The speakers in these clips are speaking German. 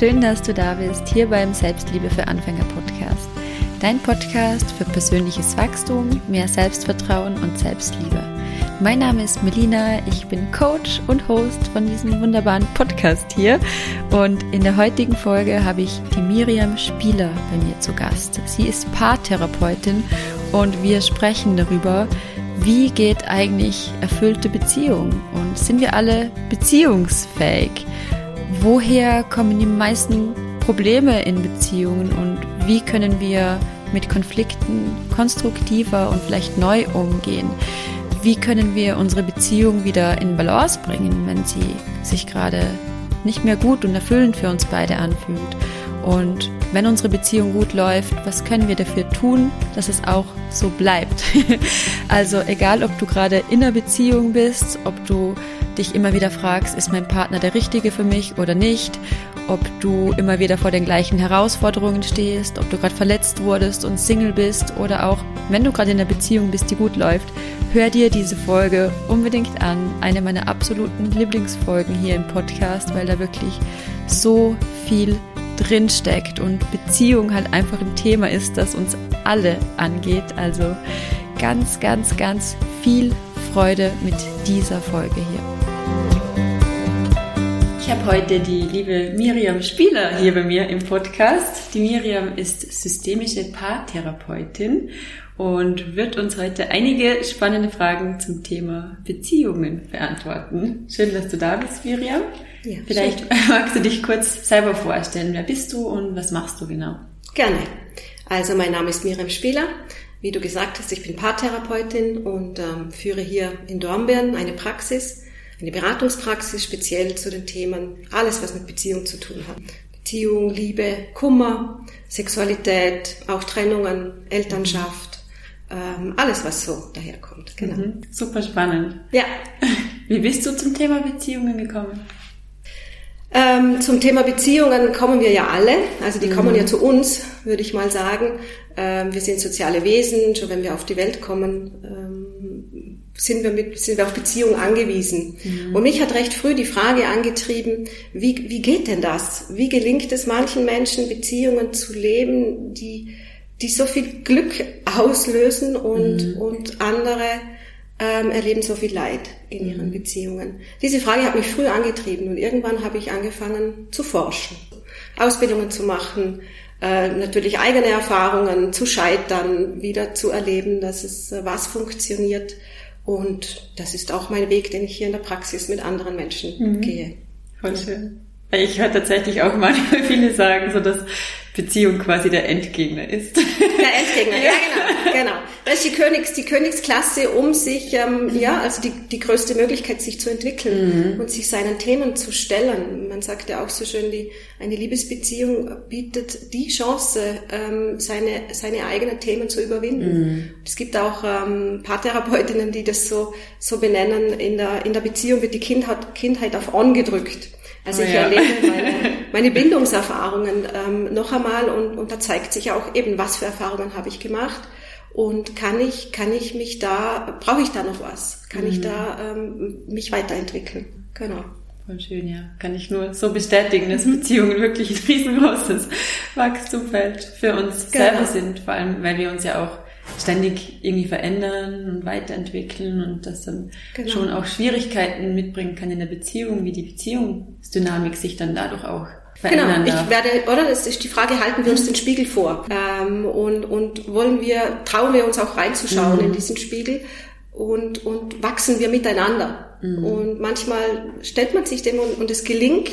Schön, dass du da bist, hier beim Selbstliebe für Anfänger Podcast. Dein Podcast für persönliches Wachstum, mehr Selbstvertrauen und Selbstliebe. Mein Name ist Melina, ich bin Coach und Host von diesem wunderbaren Podcast hier. Und in der heutigen Folge habe ich die Miriam Spieler bei mir zu Gast. Sie ist Paartherapeutin und wir sprechen darüber, wie geht eigentlich erfüllte Beziehung und sind wir alle beziehungsfähig? Woher kommen die meisten Probleme in Beziehungen und wie können wir mit Konflikten konstruktiver und vielleicht neu umgehen? Wie können wir unsere Beziehung wieder in Balance bringen, wenn sie sich gerade nicht mehr gut und erfüllend für uns beide anfühlt? Und wenn unsere Beziehung gut läuft, was können wir dafür tun, dass es auch so bleibt? also egal, ob du gerade in einer Beziehung bist, ob du dich immer wieder fragst, ist mein Partner der richtige für mich oder nicht, ob du immer wieder vor den gleichen Herausforderungen stehst, ob du gerade verletzt wurdest und Single bist oder auch, wenn du gerade in einer Beziehung bist, die gut läuft, hör dir diese Folge unbedingt an. Eine meiner absoluten Lieblingsfolgen hier im Podcast, weil da wirklich so viel drinsteckt und Beziehung halt einfach ein Thema ist, das uns alle angeht. Also ganz, ganz, ganz viel Freude mit dieser Folge hier. Ich habe heute die liebe Miriam Spieler hier bei mir im Podcast. Die Miriam ist systemische Paartherapeutin und wird uns heute einige spannende Fragen zum Thema Beziehungen beantworten. Schön, dass du da bist, Miriam. Ja, Vielleicht schön. magst du dich kurz selber vorstellen. Wer bist du und was machst du genau? Gerne. Also mein Name ist Miriam Spieler. Wie du gesagt hast, ich bin Paartherapeutin und ähm, führe hier in Dornbirn eine Praxis eine Beratungspraxis speziell zu den Themen, alles was mit Beziehung zu tun hat. Beziehung, Liebe, Kummer, Sexualität, auch Trennungen, Elternschaft, ähm, alles was so daherkommt. Genau. Mhm, super spannend. Ja. Wie bist du zum Thema Beziehungen gekommen? Ähm, zum Thema Beziehungen kommen wir ja alle, also die mhm. kommen ja zu uns, würde ich mal sagen. Ähm, wir sind soziale Wesen, schon wenn wir auf die Welt kommen, ähm, sind, wir mit, sind wir auf Beziehungen angewiesen. Mhm. Und mich hat recht früh die Frage angetrieben, wie, wie geht denn das? Wie gelingt es manchen Menschen, Beziehungen zu leben, die, die so viel Glück auslösen und, mhm. und andere ähm, erleben so viel Leid in ihren mhm. Beziehungen. Diese Frage hat mich früh angetrieben und irgendwann habe ich angefangen zu forschen, Ausbildungen zu machen, äh, natürlich eigene Erfahrungen zu scheitern, wieder zu erleben, dass es äh, was funktioniert. Und das ist auch mein Weg, den ich hier in der Praxis mit anderen Menschen mhm. gehe. Voll schön. Ich höre tatsächlich auch manchmal viele sagen, so dass Beziehung quasi der Endgegner ist. Der Endgegner, ja genau, genau. Das ist die Königs, die Königsklasse, um sich, ähm, ja, also die, die größte Möglichkeit, sich zu entwickeln mhm. und sich seinen Themen zu stellen. Man sagt ja auch so schön, die, eine Liebesbeziehung bietet die Chance, ähm, seine, seine eigenen Themen zu überwinden. Mhm. Es gibt auch ähm, Paartherapeutinnen, die das so, so benennen, in der, in der Beziehung wird die Kindheit, Kindheit auf On gedrückt. Also oh, ich ja. erlebe meine, meine Bindungserfahrungen ähm, noch einmal und, und da zeigt sich auch eben, was für Erfahrungen habe ich gemacht und kann ich, kann ich mich da, brauche ich da noch was? Kann mhm. ich da ähm, mich weiterentwickeln? Genau. Voll schön, ja. Kann ich nur so bestätigen, dass Beziehungen wirklich ein riesengroßes Wachstumfeld für uns genau. selber sind, vor allem, weil wir uns ja auch ständig irgendwie verändern und weiterentwickeln und das dann genau. schon auch Schwierigkeiten mitbringen kann in der Beziehung, wie die Beziehungsdynamik sich dann dadurch auch verändern Genau, ich werde, oder? Das ist die Frage, halten wir uns den Spiegel vor? Ähm, und, und wollen wir, trauen wir uns auch reinzuschauen mhm. in diesen Spiegel? Und, und wachsen wir miteinander? Mhm. Und manchmal stellt man sich dem und, und es gelingt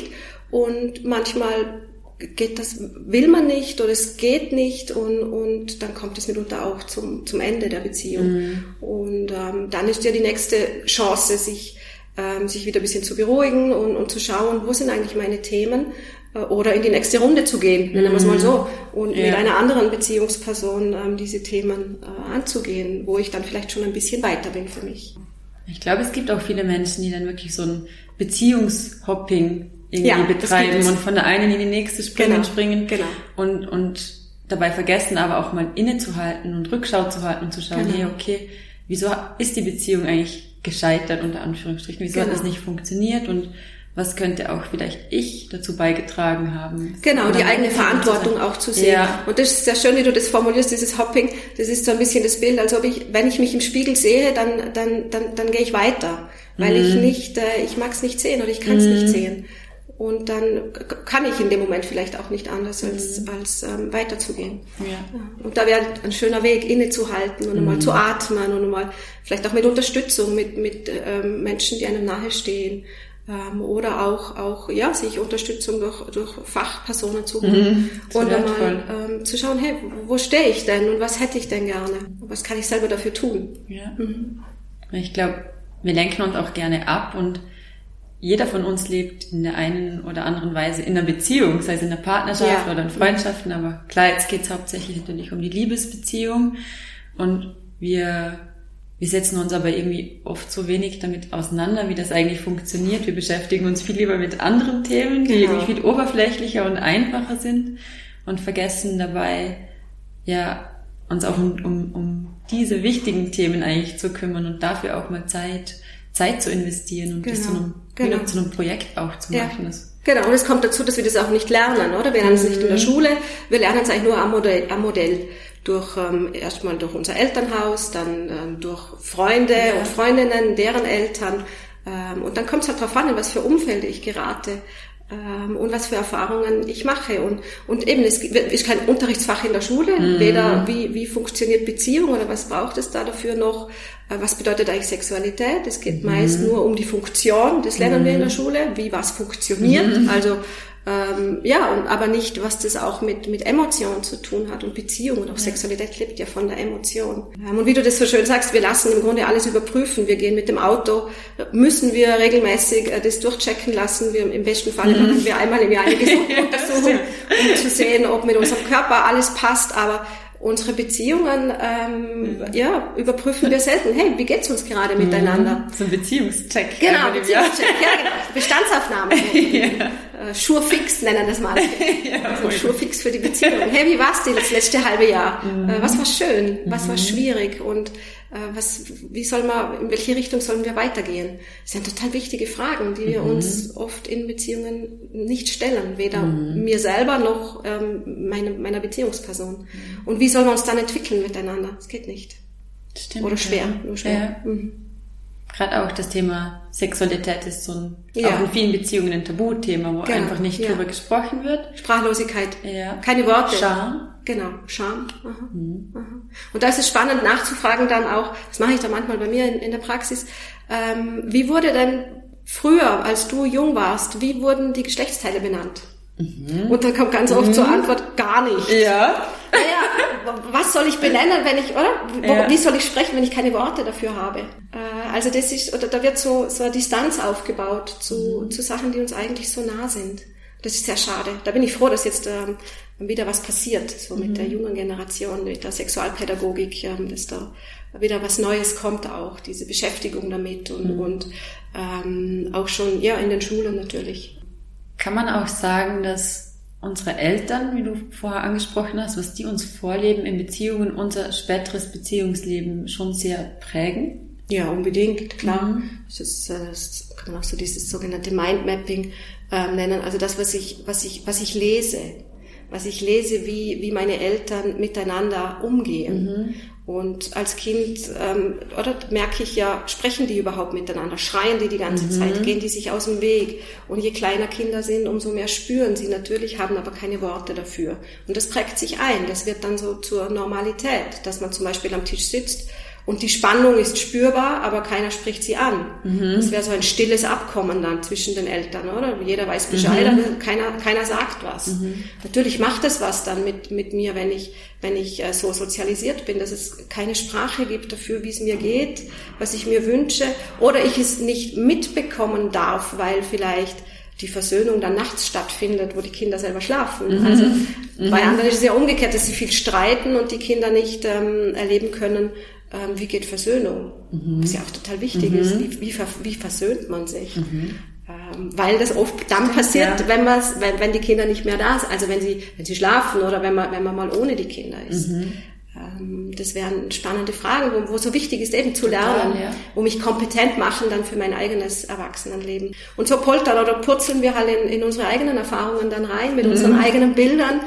und manchmal geht das, will man nicht oder es geht nicht und, und dann kommt es mitunter auch zum, zum Ende der Beziehung. Mhm. Und ähm, dann ist ja die nächste Chance, sich, ähm, sich wieder ein bisschen zu beruhigen und, und zu schauen, wo sind eigentlich meine Themen äh, oder in die nächste Runde zu gehen, nennen wir es mal so, und ja. mit einer anderen Beziehungsperson ähm, diese Themen äh, anzugehen, wo ich dann vielleicht schon ein bisschen weiter bin für mich. Ich glaube, es gibt auch viele Menschen, die dann wirklich so ein Beziehungshopping irgendwie ja, betreiben und von der einen in die nächste springen, genau, springen genau. und, und dabei vergessen aber auch mal innezuhalten und Rückschau zu halten und zu schauen, genau. hey, okay, wieso ist die Beziehung eigentlich gescheitert, unter Anführungsstrichen, wieso hat das genau. nicht funktioniert und was könnte auch vielleicht ich dazu beigetragen haben. Genau, die eigene Verantwortung auch zu sehen. Ja. Und das ist sehr schön, wie du das formulierst, dieses Hopping, das ist so ein bisschen das Bild, als ob ich, wenn ich mich im Spiegel sehe, dann, dann, dann, dann gehe ich weiter, weil mhm. ich nicht, äh, ich mag es nicht sehen oder ich kann es mhm. nicht sehen. Und dann kann ich in dem Moment vielleicht auch nicht anders, als, mhm. als ähm, weiterzugehen. Ja. Und da wäre ein schöner Weg, innezuhalten und mhm. mal zu atmen und mal vielleicht auch mit Unterstützung, mit, mit ähm, Menschen, die einem nahestehen. Ähm, oder auch, auch ja, sich Unterstützung durch, durch Fachpersonen zu holen. Mhm, und einmal ähm, zu schauen, hey, wo stehe ich denn und was hätte ich denn gerne? Was kann ich selber dafür tun? Ja. Mhm. Ich glaube, wir lenken uns auch gerne ab und jeder von uns lebt in der einen oder anderen Weise in einer Beziehung, sei es in der Partnerschaft ja. oder in Freundschaften, aber klar, jetzt geht es hauptsächlich natürlich um die Liebesbeziehung und wir, wir setzen uns aber irgendwie oft so wenig damit auseinander, wie das eigentlich funktioniert. Wir beschäftigen uns viel lieber mit anderen Themen, die genau. irgendwie viel oberflächlicher und einfacher sind und vergessen dabei, ja, uns auch um, um, um diese wichtigen Themen eigentlich zu kümmern und dafür auch mal Zeit Zeit zu investieren und genau. das zu einem, genau. zu einem Projekt auch zu machen. Ja. Genau, und es kommt dazu, dass wir das auch nicht lernen, oder? Wir lernen es nicht in der mhm. Schule, wir lernen es eigentlich nur am Modell. Am Modell. Durch ähm, erstmal durch unser Elternhaus, dann ähm, durch Freunde ja. und Freundinnen, deren Eltern. Ähm, und dann kommt es halt darauf an, in was für Umfelde ich gerate ähm, und was für Erfahrungen ich mache. Und, und eben, es ist kein Unterrichtsfach in der Schule, mhm. weder wie, wie funktioniert Beziehung oder was braucht es da dafür noch, was bedeutet eigentlich Sexualität. Es geht mhm. meist nur um die Funktion, das lernen mhm. wir in der. Schule, wie was funktioniert. Mhm. Also ähm, ja, und aber nicht, was das auch mit, mit Emotionen zu tun hat und Beziehung und auch ja. Sexualität lebt ja von der Emotion. Ähm, und wie du das so schön sagst, wir lassen im Grunde alles überprüfen. Wir gehen mit dem Auto, müssen wir regelmäßig äh, das durchchecken lassen. Wir, Im besten Fall mhm. machen wir einmal im Jahr eine Gesundheitsuntersuchung, um zu sehen, ob mit unserem Körper alles passt. Aber unsere Beziehungen ähm, ja, überprüfen wir selten. Hey, wie geht's uns gerade mhm. miteinander? So ein Beziehungscheck. Genau, Beziehungscheck, ja genau. Bestandsaufnahme. ja. Äh, Schurfix nennen das mal. ja, also Schurfix für die Beziehung. Hey, wie war's dir das letzte halbe Jahr? Mhm. Äh, was war schön? Was war mhm. schwierig? Und was, wie soll man, in welche Richtung sollen wir weitergehen? Das sind total wichtige Fragen, die wir mhm. uns oft in Beziehungen nicht stellen, weder mhm. mir selber noch ähm, meine, meiner Beziehungsperson. Mhm. Und wie sollen wir uns dann entwickeln miteinander? Es geht nicht. Stimmt, Oder schwer, ja. nur schwer. Ja. Mhm. Gerade auch das Thema Sexualität ist so ein, ja. auch in vielen Beziehungen ein Tabuthema, wo genau. einfach nicht ja. drüber gesprochen wird. Sprachlosigkeit. Ja. Keine Worte. Scham. Genau, Scham. Aha. Mhm. Aha. Und da ist es spannend nachzufragen dann auch, das mache ich da manchmal bei mir in, in der Praxis, ähm, wie wurde denn früher, als du jung warst, wie wurden die Geschlechtsteile benannt? Mhm. Und dann kommt ganz oft mhm. zur Antwort, gar nicht. Ja. Naja, was soll ich benennen, wenn ich, oder? Ja. Wie soll ich sprechen, wenn ich keine Worte dafür habe? Äh, also das ist, oder da wird so, so eine Distanz aufgebaut zu, mhm. zu Sachen, die uns eigentlich so nah sind. Das ist sehr schade. Da bin ich froh, dass jetzt ähm, wieder was passiert, so mit der mhm. jungen Generation, mit der Sexualpädagogik, ähm, dass da wieder was Neues kommt auch, diese Beschäftigung damit und, mhm. und ähm, auch schon ja in den Schulen natürlich. Kann man auch sagen, dass unsere Eltern, wie du vorher angesprochen hast, was die uns vorleben in Beziehungen, unser späteres Beziehungsleben schon sehr prägen? Ja, unbedingt, klar. Mhm. Das, ist, äh, das kann man auch so dieses sogenannte Mindmapping ähm, nennen. Also das, was ich, was ich, was ich lese, was ich lese, wie, wie meine Eltern miteinander umgehen. Mhm. Und als Kind, ähm, oder merke ich ja, sprechen die überhaupt miteinander? Schreien die die ganze mhm. Zeit? Gehen die sich aus dem Weg? Und je kleiner Kinder sind, umso mehr spüren sie natürlich, haben aber keine Worte dafür. Und das prägt sich ein. Das wird dann so zur Normalität, dass man zum Beispiel am Tisch sitzt und die Spannung ist spürbar, aber keiner spricht sie an. Mhm. Das wäre so ein stilles Abkommen dann zwischen den Eltern, oder? Jeder weiß Bescheid, mhm. aber keiner, keiner sagt was. Mhm. Natürlich macht es was dann mit, mit mir, wenn ich, wenn ich äh, so sozialisiert bin, dass es keine Sprache gibt dafür, wie es mir geht, was ich mir wünsche, oder ich es nicht mitbekommen darf, weil vielleicht die Versöhnung dann nachts stattfindet, wo die Kinder selber schlafen. Mhm. Also bei mhm. anderen ist es ja umgekehrt, dass sie viel streiten und die Kinder nicht ähm, erleben können, ähm, wie geht Versöhnung, mhm. was ja auch total wichtig mhm. ist, wie, wie, wie, versöhnt man sich. Mhm. Ähm, weil das oft dann passiert, ja. wenn, wenn, wenn die Kinder nicht mehr da sind, also wenn sie, wenn sie schlafen oder wenn man, wenn man mal ohne die Kinder ist. Mhm. ähm, das wären spannende Fragen, wo, wo so wichtig ist, eben zu lernen, Total, ja. wo mich kompetent machen dann für mein eigenes Erwachsenenleben. Und so poltern oder purzeln wir halt in, in unsere eigenen Erfahrungen dann rein, mit mhm. unseren eigenen Bildern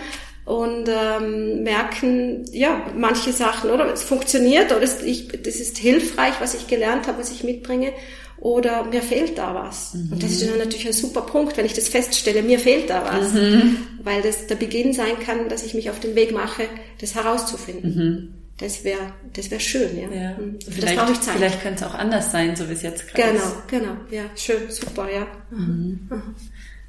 und ähm, merken, ja, manche Sachen, oder es funktioniert, oder es, ich, das ist hilfreich, was ich gelernt habe, was ich mitbringe, oder mir fehlt da was. Mhm. Und das ist dann natürlich ein super Punkt, wenn ich das feststelle, mir fehlt da was, mhm. weil das der Beginn sein kann, dass ich mich auf den Weg mache, das herauszufinden. Mhm. Das wäre das wäre schön, ja. ja. Mhm. Das brauche ich Zeit. Vielleicht könnte es auch anders sein, so wie es jetzt gerade genau, ist. Genau, genau, ja, schön, super, ja. Mhm.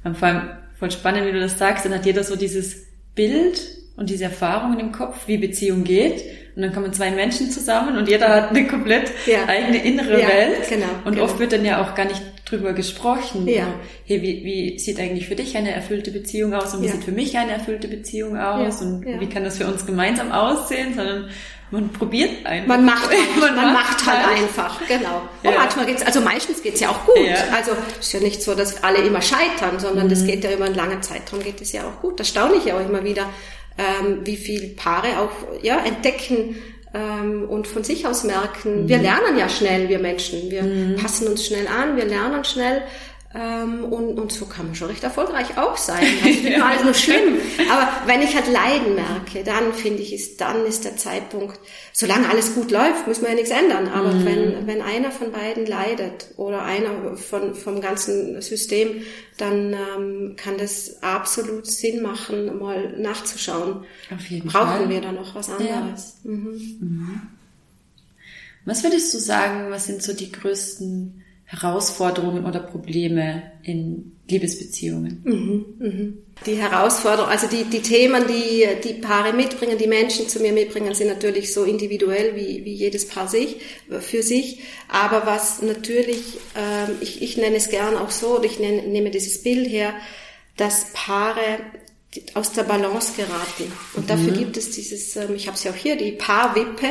Und vor allem voll spannend, wie du das sagst, dann hat jeder so dieses Bild und diese Erfahrungen im Kopf, wie Beziehung geht. Und dann kommen zwei Menschen zusammen und jeder hat eine komplett ja. eigene innere ja, Welt. Genau, und genau. oft wird dann ja auch gar nicht drüber gesprochen. Ja. Hey, wie, wie sieht eigentlich für dich eine erfüllte Beziehung aus und wie ja. sieht für mich eine erfüllte Beziehung aus und wie kann das für uns gemeinsam aussehen, sondern man probiert einfach. Man macht, man, man macht halt, halt einfach, genau. Und ja. manchmal geht's, also meistens geht's ja auch gut. Ja. Also ist ja nicht so, dass alle immer scheitern, sondern mhm. das geht ja über einen langen Zeitraum geht es ja auch gut. Das staune ich ja auch immer wieder, ähm, wie viele Paare auch ja, entdecken ähm, und von sich aus merken, mhm. wir lernen ja schnell, wir Menschen. Wir mhm. passen uns schnell an, wir lernen schnell ähm, und, und so kann man schon recht erfolgreich auch sein. Das ist nicht alles nur schlimm. Aber wenn ich halt Leiden merke, dann finde ich, ist, dann ist der Zeitpunkt, solange alles gut läuft, muss man ja nichts ändern. Aber mhm. wenn, wenn einer von beiden leidet oder einer von, vom ganzen System, dann ähm, kann das absolut Sinn machen, mal nachzuschauen. Auf jeden Brauchen Fall. wir da noch was anderes? Ja. Mhm. Mhm. Was würdest du sagen, was sind so die größten Herausforderungen oder Probleme in Liebesbeziehungen? Mhm, mhm. Die Herausforderungen, also die, die Themen, die die Paare mitbringen, die Menschen zu mir mitbringen, sind natürlich so individuell wie, wie jedes Paar sich, für sich. Aber was natürlich, ähm, ich, ich nenne es gern auch so, ich nenne, nehme dieses Bild her, dass Paare aus der Balance geraten. Und dafür mhm. gibt es dieses, ähm, ich habe es ja auch hier, die Paarwippe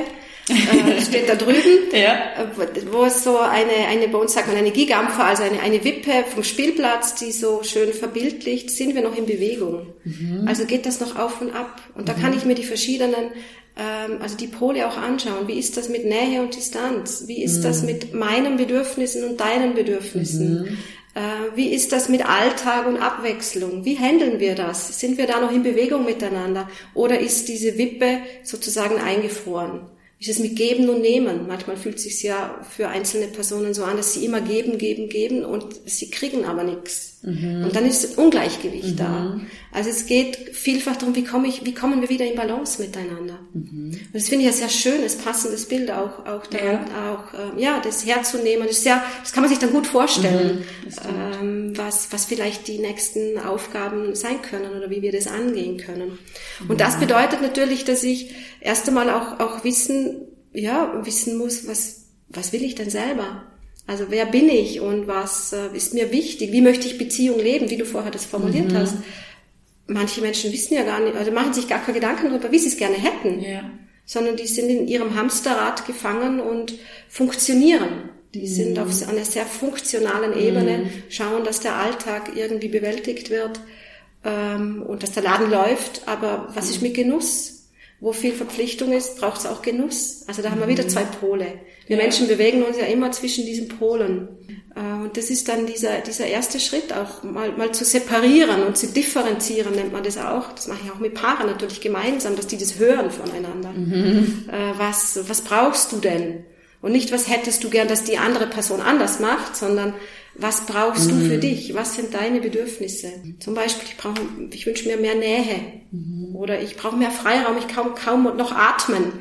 äh, steht da drüben, ja. Wo es so eine, eine, bei uns sagt man eine Gigampfer, also eine, eine Wippe vom Spielplatz, die so schön verbildlicht, sind wir noch in Bewegung. Mhm. Also geht das noch auf und ab. Und da mhm. kann ich mir die verschiedenen, ähm, also die Pole auch anschauen. Wie ist das mit Nähe und Distanz? Wie ist mhm. das mit meinen Bedürfnissen und deinen Bedürfnissen? Äh, wie ist das mit Alltag und Abwechslung? Wie handeln wir das? Sind wir da noch in Bewegung miteinander? Oder ist diese Wippe sozusagen eingefroren? ist es mit Geben und Nehmen. Manchmal fühlt es sich ja für einzelne Personen so an, dass sie immer geben, geben, geben und sie kriegen aber nichts. Mhm. Und dann ist Ungleichgewicht mhm. da. Also es geht vielfach darum, wie komme ich, wie kommen wir wieder in Balance miteinander. Mhm. Und das finde ich ja sehr schönes, passendes Bild auch, auch daran, ja. auch, äh, ja, das herzunehmen. Das ist ja, das kann man sich dann gut vorstellen, mhm. ähm, was, was vielleicht die nächsten Aufgaben sein können oder wie wir das angehen können. Und das bedeutet natürlich, dass ich erst einmal auch, auch wissen, ja, wissen muss, was, was will ich denn selber? Also wer bin ich und was äh, ist mir wichtig? Wie möchte ich Beziehung leben, wie du vorher das formuliert mhm. hast? Manche Menschen wissen ja gar nicht, also machen sich gar keine Gedanken darüber, wie sie es gerne hätten, ja. sondern die sind in ihrem Hamsterrad gefangen und funktionieren. Die mhm. sind auf einer sehr funktionalen Ebene, mhm. schauen, dass der Alltag irgendwie bewältigt wird ähm, und dass der Laden läuft. Aber was ist mit Genuss? Wo viel Verpflichtung ist, braucht es auch Genuss. Also da haben wir wieder zwei Pole. Wir ja. Menschen bewegen uns ja immer zwischen diesen Polen. Äh, und das ist dann dieser, dieser erste Schritt, auch mal, mal zu separieren und zu differenzieren, nennt man das auch. Das mache ich auch mit Paaren natürlich gemeinsam, dass die das hören voneinander. Mhm. Äh, was, was brauchst du denn? Und nicht, was hättest du gern, dass die andere Person anders macht, sondern was brauchst mhm. du für mhm. dich? Was sind deine Bedürfnisse? Zum Beispiel, ich brauche, ich wünsche mir mehr Nähe mhm. oder ich brauche mehr Freiraum, ich kann kaum noch atmen.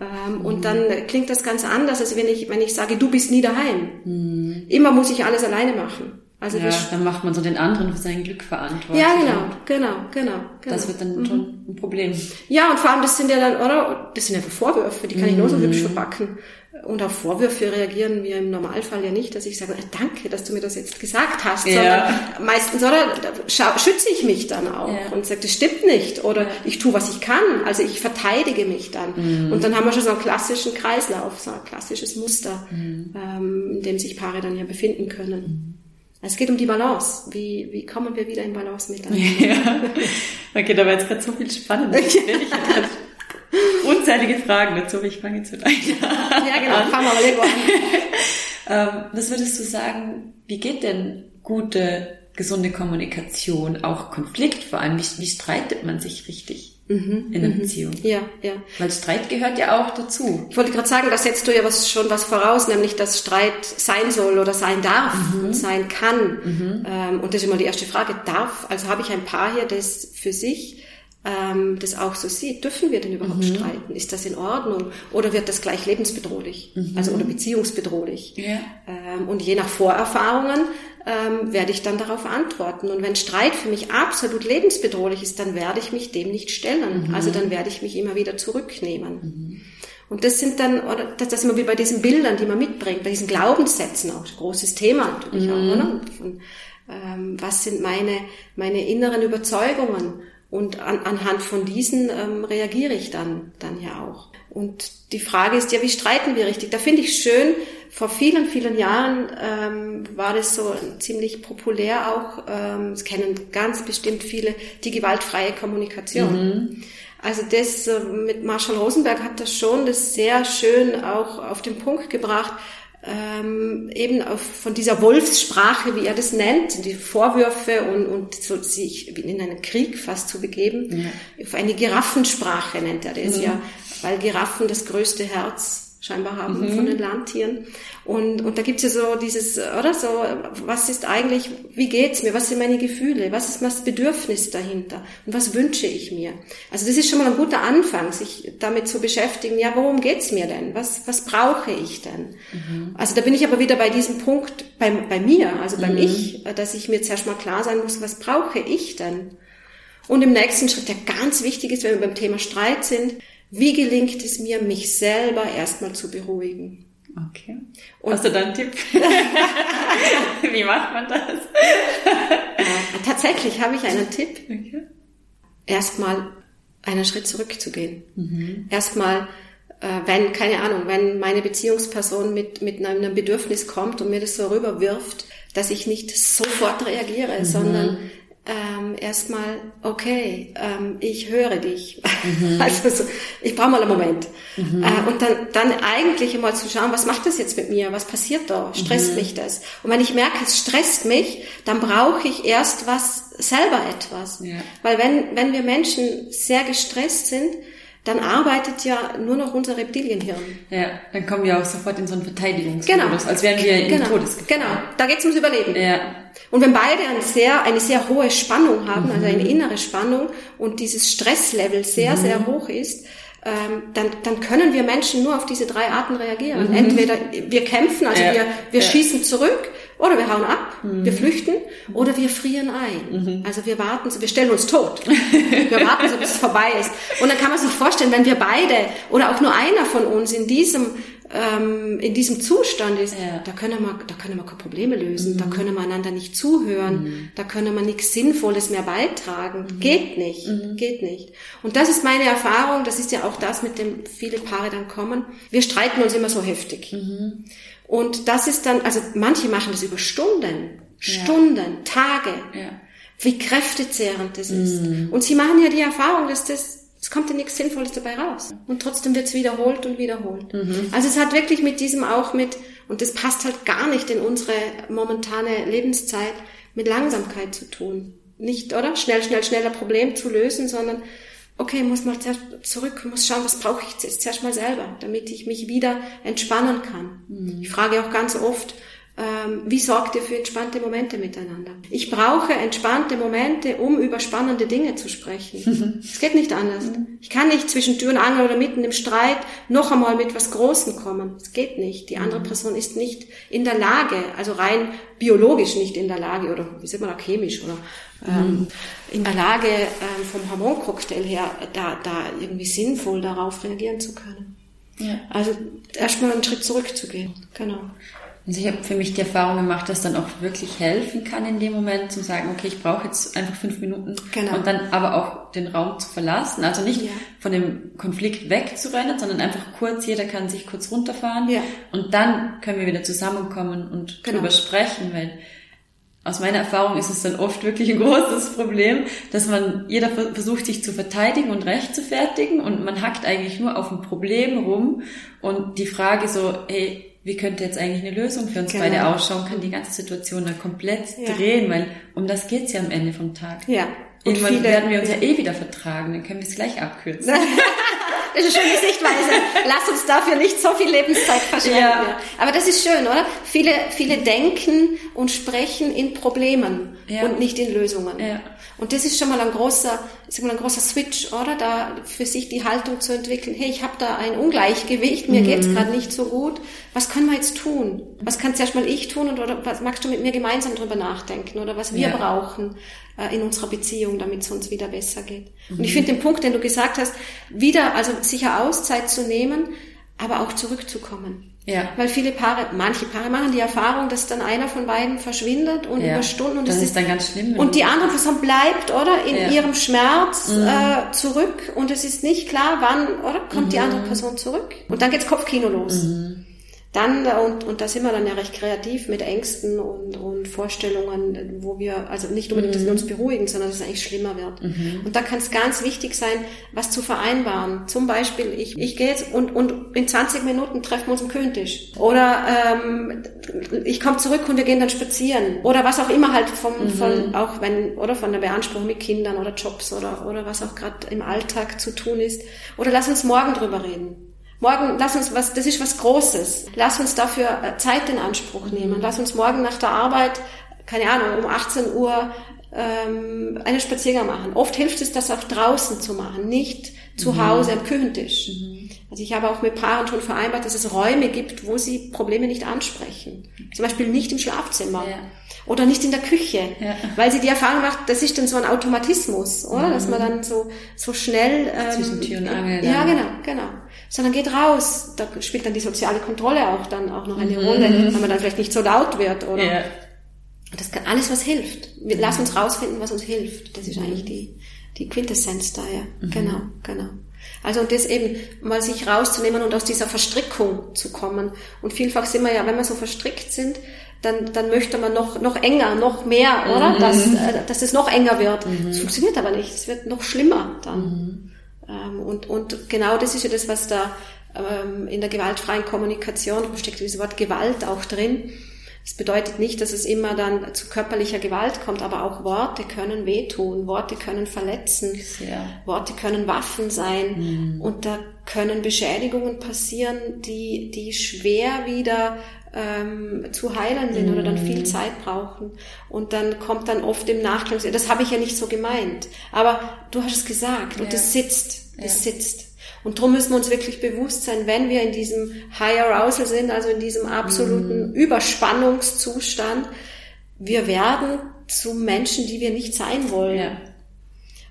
Ähm, mhm. Und dann klingt das ganz anders, als wenn ich, wenn ich sage, du bist nie daheim. Mhm. Immer muss ich alles alleine machen. Also ja, dann macht man so den anderen für sein Glück verantwortlich. Ja, genau, genau, genau, genau. Das wird dann mhm. schon ein Problem. Ja, und vor allem, das sind ja dann, oder? Das sind ja Vorwürfe, die kann ich nur so hübsch verpacken. Und auf Vorwürfe reagieren wir im Normalfall ja nicht, dass ich sage, danke, dass du mir das jetzt gesagt hast, ja. sondern meistens oder schütze ich mich dann auch ja. und sage, das stimmt nicht oder ich tue, was ich kann, also ich verteidige mich dann. Mhm. Und dann haben wir schon so einen klassischen Kreislauf, so ein klassisches Muster, mhm. ähm, in dem sich Paare dann ja befinden können. Mhm. Es geht um die Balance. Wie, wie kommen wir wieder in Balance miteinander? Ja. Okay, da war jetzt gerade so viel Spannendes. unzählige Fragen dazu, aber ich fange jetzt mit einer Ja, genau, fangen wir mal irgendwo an. ähm, was würdest du sagen, wie geht denn gute, gesunde Kommunikation, auch Konflikt vor allem? Wie, wie streitet man sich richtig? Mhm, in einer Beziehung. Ja, ja. Weil Streit gehört ja auch dazu. Ich wollte gerade sagen, da setzt du ja was, schon was voraus, nämlich dass Streit sein soll oder sein darf Mhm. und sein kann. Ähm, und das ist immer die erste Frage. Darf, also habe ich ein Paar hier, das für sich ähm, das auch so sieht. Dürfen wir denn überhaupt Mhm. streiten? Ist das in Ordnung? Oder wird das gleich lebensbedrohlich? Also oder beziehungsbedrohlich? Mhm. Ja. Ähm, und je nach Vorerfahrungen ähm, werde ich dann darauf antworten. Und wenn Streit für mich absolut lebensbedrohlich ist, dann werde ich mich dem nicht stellen. Also dann werde ich mich immer wieder zurücknehmen. Und das sind dann, oder das das ist immer wie bei diesen Bildern, die man mitbringt, bei diesen Glaubenssätzen auch, großes Thema natürlich auch, oder? Von, ähm, was sind meine, meine inneren Überzeugungen? Und an, anhand von diesen ähm, reagiere ich dann, dann ja auch. Und die Frage ist ja, wie streiten wir richtig? Da finde ich schön, vor vielen, vielen Jahren ähm, war das so ziemlich populär auch, ähm, das kennen ganz bestimmt viele, die gewaltfreie Kommunikation. Also das äh, mit Marshall Rosenberg hat das schon das sehr schön auch auf den Punkt gebracht, ähm, eben auf, von dieser Wolfssprache, wie er das nennt, die Vorwürfe und, und so sich in einen Krieg fast zu begeben, auf eine Giraffensprache nennt er das ja, weil Giraffen das größte Herz scheinbar haben von den Landtieren. Und, und da gibt's ja so dieses, oder so, was ist eigentlich, wie geht's mir, was sind meine Gefühle, was ist das Bedürfnis dahinter und was wünsche ich mir? Also das ist schon mal ein guter Anfang, sich damit zu beschäftigen, ja, worum geht's mir denn? Was, was brauche ich denn? Also da bin ich aber wieder bei diesem Punkt, bei, bei mir, also beim Ich, dass ich mir zuerst mal klar sein muss, was brauche ich denn? Und im nächsten Schritt, der ganz wichtig ist, wenn wir beim Thema Streit sind, wie gelingt es mir, mich selber erstmal zu beruhigen? Okay. Hast du da einen Tipp? Wie macht man das? Äh, tatsächlich habe ich einen Tipp. Okay. Erstmal einen Schritt zurückzugehen. Erstmal, äh, wenn, keine Ahnung, wenn meine Beziehungsperson mit, mit einem Bedürfnis kommt und mir das so rüberwirft, dass ich nicht sofort reagiere, sondern ähm, erstmal, okay, ähm, ich höre dich. Also so, ich brauche mal einen Moment. Äh, und dann, dann eigentlich mal zu schauen, was macht das jetzt mit mir? Was passiert da? Stresst mich das? Und wenn ich merke, es stresst mich, dann brauche ich erst was, selber etwas. Ja. Weil wenn, wenn wir Menschen sehr gestresst sind, dann arbeitet ja nur noch unser Reptilienhirn. Ja, dann kommen wir auch sofort in so einen Verteidigungsmodus, Genau. als wären wir in genau. Todesgefahr. Genau, da geht's ums Überleben. Ja. Und wenn beide eine sehr, eine sehr hohe Spannung haben, also Mhm. eine innere Spannung und dieses Stresslevel sehr, sehr hoch ist, ähm, dann, dann können wir Menschen nur auf diese drei Arten reagieren. Entweder wir kämpfen, also Mhm. Ja. wir, wir Ja. schießen zurück, oder wir hauen ab, wir Mhm. flüchten, oder wir frieren ein. Also wir warten, so, wir stellen uns tot. wir warten so, bis es vorbei ist. Und dann kann man sich vorstellen, wenn wir beide oder auch nur einer von uns in diesem ähm, in diesem Zustand ist, Ja. da können wir, da können wir keine Probleme lösen, da können wir einander nicht zuhören, da können wir nichts Sinnvolles mehr beitragen. Geht nicht, geht nicht. Und das ist meine Erfahrung, das ist ja auch das, mit dem viele Paare dann kommen. Wir streiten uns immer so heftig. Und das ist dann, also manche machen das über Stunden, Stunden, Tage. Ja. Wie kräftezehrend das ist. Und sie machen ja die Erfahrung, dass das es kommt ja nichts Sinnvolles dabei raus. Und trotzdem wird es wiederholt und wiederholt. Also es hat wirklich mit diesem auch mit, und das passt halt gar nicht in unsere momentane Lebenszeit, mit Langsamkeit zu tun. Nicht, oder? Schnell, schnell, schnell ein Problem zu lösen, sondern okay, muss mal zuerst zurück, muss schauen, was brauche ich jetzt zuerst mal selber, damit ich mich wieder entspannen kann. Ich frage auch ganz oft, ähm, wie sorgt ihr für entspannte Momente miteinander? Ich brauche entspannte Momente, um über spannende Dinge zu sprechen. Es geht nicht anders. Ich kann nicht zwischen Tür und Angel oder mitten im Streit noch einmal mit was Großem kommen. Es geht nicht. Die andere Person ist nicht in der Lage, also rein biologisch nicht in der Lage oder wie sagt man da chemisch oder ähm, in der Lage ähm, vom Hormoncocktail her da, da irgendwie sinnvoll darauf reagieren zu können. Ja. Also erstmal einen Schritt zurückzugehen. Genau. Also ich habe für mich die Erfahrung gemacht, dass dann auch wirklich helfen kann in dem Moment, zu sagen, okay, ich brauche jetzt einfach fünf Minuten Genau. und dann aber auch den Raum zu verlassen. Also nicht Ja. von dem Konflikt wegzurennen, sondern einfach kurz, jeder kann sich kurz runterfahren Ja. und dann können wir wieder zusammenkommen und Genau. drüber sprechen, weil aus meiner Erfahrung ist es dann oft wirklich ein großes Problem, dass man, jeder versucht sich zu verteidigen und recht zu fertigen und man hackt eigentlich nur auf ein Problem rum und die Frage so, hey, wie könnte jetzt eigentlich eine Lösung für uns genau. beide ausschauen, kann die ganze Situation dann komplett ja. drehen, weil um das geht's ja am Ende vom Tag. Ja. Und Irgendwann viele, werden wir uns ja eh wieder vertragen, dann können wir es gleich abkürzen. Das ist eine schöne Sichtweise. Lass uns dafür nicht so viel Lebenszeit verschwenden. Ja. Aber das ist schön, oder? Viele, viele denken und sprechen in Problemen ja. und nicht in Lösungen. Ja. Und das ist schon mal ein großer, sag mal, ein großer Switch, oder? Da für sich die Haltung zu entwickeln. Hey, ich habe da ein Ungleichgewicht, mir mhm. geht's gerade nicht so gut. Was können wir jetzt tun? Was kann zuerst mal ich tun und oder was magst du mit mir gemeinsam drüber nachdenken oder was wir brauchen? Äh, in unserer Beziehung, damit es uns wieder besser geht. Mhm. Und ich finde den Punkt, den du gesagt hast, wieder, also sicher Auszeit zu nehmen, aber auch zurückzukommen. Ja. Weil viele Paare, manche Paare machen die Erfahrung, dass dann einer von beiden verschwindet und ja. über Stunden und das, das ist dann ganz schlimm. Und die andere Person bleibt, oder, in ja. ihrem Schmerz mhm. äh, zurück und es ist nicht klar, wann, oder, kommt mhm. die andere Person zurück. Und dann geht's Kopfkino los. Mhm dann, und, und da sind wir dann ja recht kreativ mit Ängsten und, und Vorstellungen, wo wir, also nicht unbedingt, dass wir mhm. uns beruhigen, sondern dass es eigentlich schlimmer wird. Mhm. Und da kann es ganz wichtig sein, was zu vereinbaren. Zum Beispiel, ich, ich gehe jetzt und, und in 20 Minuten treffen wir uns am Küchentisch. Oder ähm, ich komme zurück und wir gehen dann spazieren. Oder was auch immer halt vom, mhm. von, auch wenn, oder von der Beanspruchung mit Kindern oder Jobs oder, oder was auch gerade im Alltag zu tun ist. Oder lass uns morgen drüber reden. Morgen, lass uns was, das ist was Großes. Lass uns dafür äh, Zeit in Anspruch nehmen. Lass uns morgen nach der Arbeit, keine Ahnung, um 18 Uhr ähm, einen Spaziergang machen. Oft hilft es, das auch draußen zu machen, nicht zu mhm. Hause am Küchentisch. Mhm. Also ich habe auch mit Paaren schon vereinbart, dass es Räume gibt, wo sie Probleme nicht ansprechen. Zum Beispiel nicht im Schlafzimmer. Ja. Oder nicht in der Küche, ja. weil sie die Erfahrung macht, das ist dann so ein Automatismus, oder? Mhm. Dass man dann so so schnell ähm, zwischen Tür und Angel. Ja, genau, genau sondern geht raus. Da spielt dann die soziale Kontrolle auch dann auch noch eine mhm. Rolle, weil man dann vielleicht nicht so laut wird oder. Ja. Das kann alles, was hilft. Lassen uns rausfinden, was uns hilft. Das ist mhm. eigentlich die, die Quintessenz da, ja. Mhm. Genau, genau. Also und das eben mal sich rauszunehmen und aus dieser Verstrickung zu kommen. Und vielfach sind wir ja, wenn wir so verstrickt sind, dann, dann möchte man noch, noch enger, noch mehr, oder? Mhm. Dass, äh, dass es noch enger wird. Mhm. Das funktioniert aber nicht. Es wird noch schlimmer dann. Mhm. Ähm, und, und genau das ist ja das, was da ähm, in der gewaltfreien Kommunikation, da steckt dieses Wort Gewalt auch drin. Das bedeutet nicht, dass es immer dann zu körperlicher Gewalt kommt, aber auch Worte können wehtun, Worte können verletzen, ja. Worte können Waffen sein mhm. und da können Beschädigungen passieren, die, die schwer wieder ähm, zu heilen sind oder dann viel mhm. Zeit brauchen. Und dann kommt dann oft im Nachklang, das habe ich ja nicht so gemeint. Aber du hast es gesagt und es sitzt, es ja. sitzt. Und darum müssen wir uns wirklich bewusst sein, wenn wir in diesem High Arousal sind, also in diesem absoluten mm. Überspannungszustand, wir werden zu Menschen, die wir nicht sein wollen. Ja.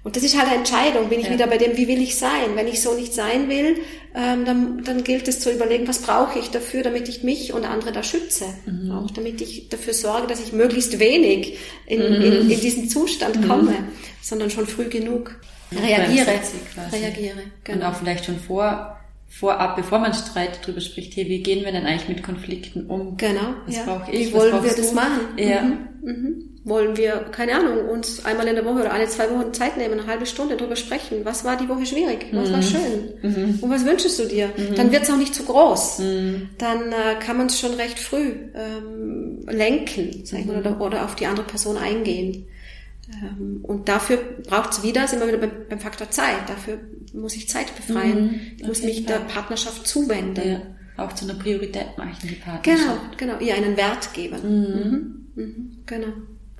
Und das ist halt eine Entscheidung. Bin ich ja. wieder bei dem, wie will ich sein? Wenn ich so nicht sein will, ähm, dann, dann gilt es zu überlegen, was brauche ich dafür, damit ich mich und andere da schütze. Mhm. Auch damit ich dafür sorge, dass ich möglichst wenig in, mhm. in, in diesen Zustand mhm. komme, sondern schon früh genug reagiere. Reagiere. Genau. Und auch vielleicht schon vor vorab, bevor man streitet, darüber spricht, hey, wie gehen wir denn eigentlich mit Konflikten um? Genau. Was ja. brauche ich? Wie wollen wir das du? machen? Ja. Mhm. Mhm. Wollen wir, keine Ahnung, uns einmal in der Woche oder alle zwei Wochen Zeit nehmen, eine halbe Stunde darüber sprechen. Was war die Woche schwierig? Was mhm. war schön? Mhm. Und was wünschst du dir? Mhm. Dann wird es auch nicht zu groß. Mhm. Dann äh, kann man es schon recht früh ähm, lenken, sag ich mal, oder, oder auf die andere Person eingehen. Ähm, und dafür braucht es wieder, sind wir wieder beim, Faktor Zeit. Dafür muss ich Zeit befreien. Mhm, ich muss mich der Partnerschaft zuwenden. Ja, auch zu einer Priorität machen, die Partnerschaft. Genau, genau, ihr einen Wert geben. Mhm. Mhm, mhm genau.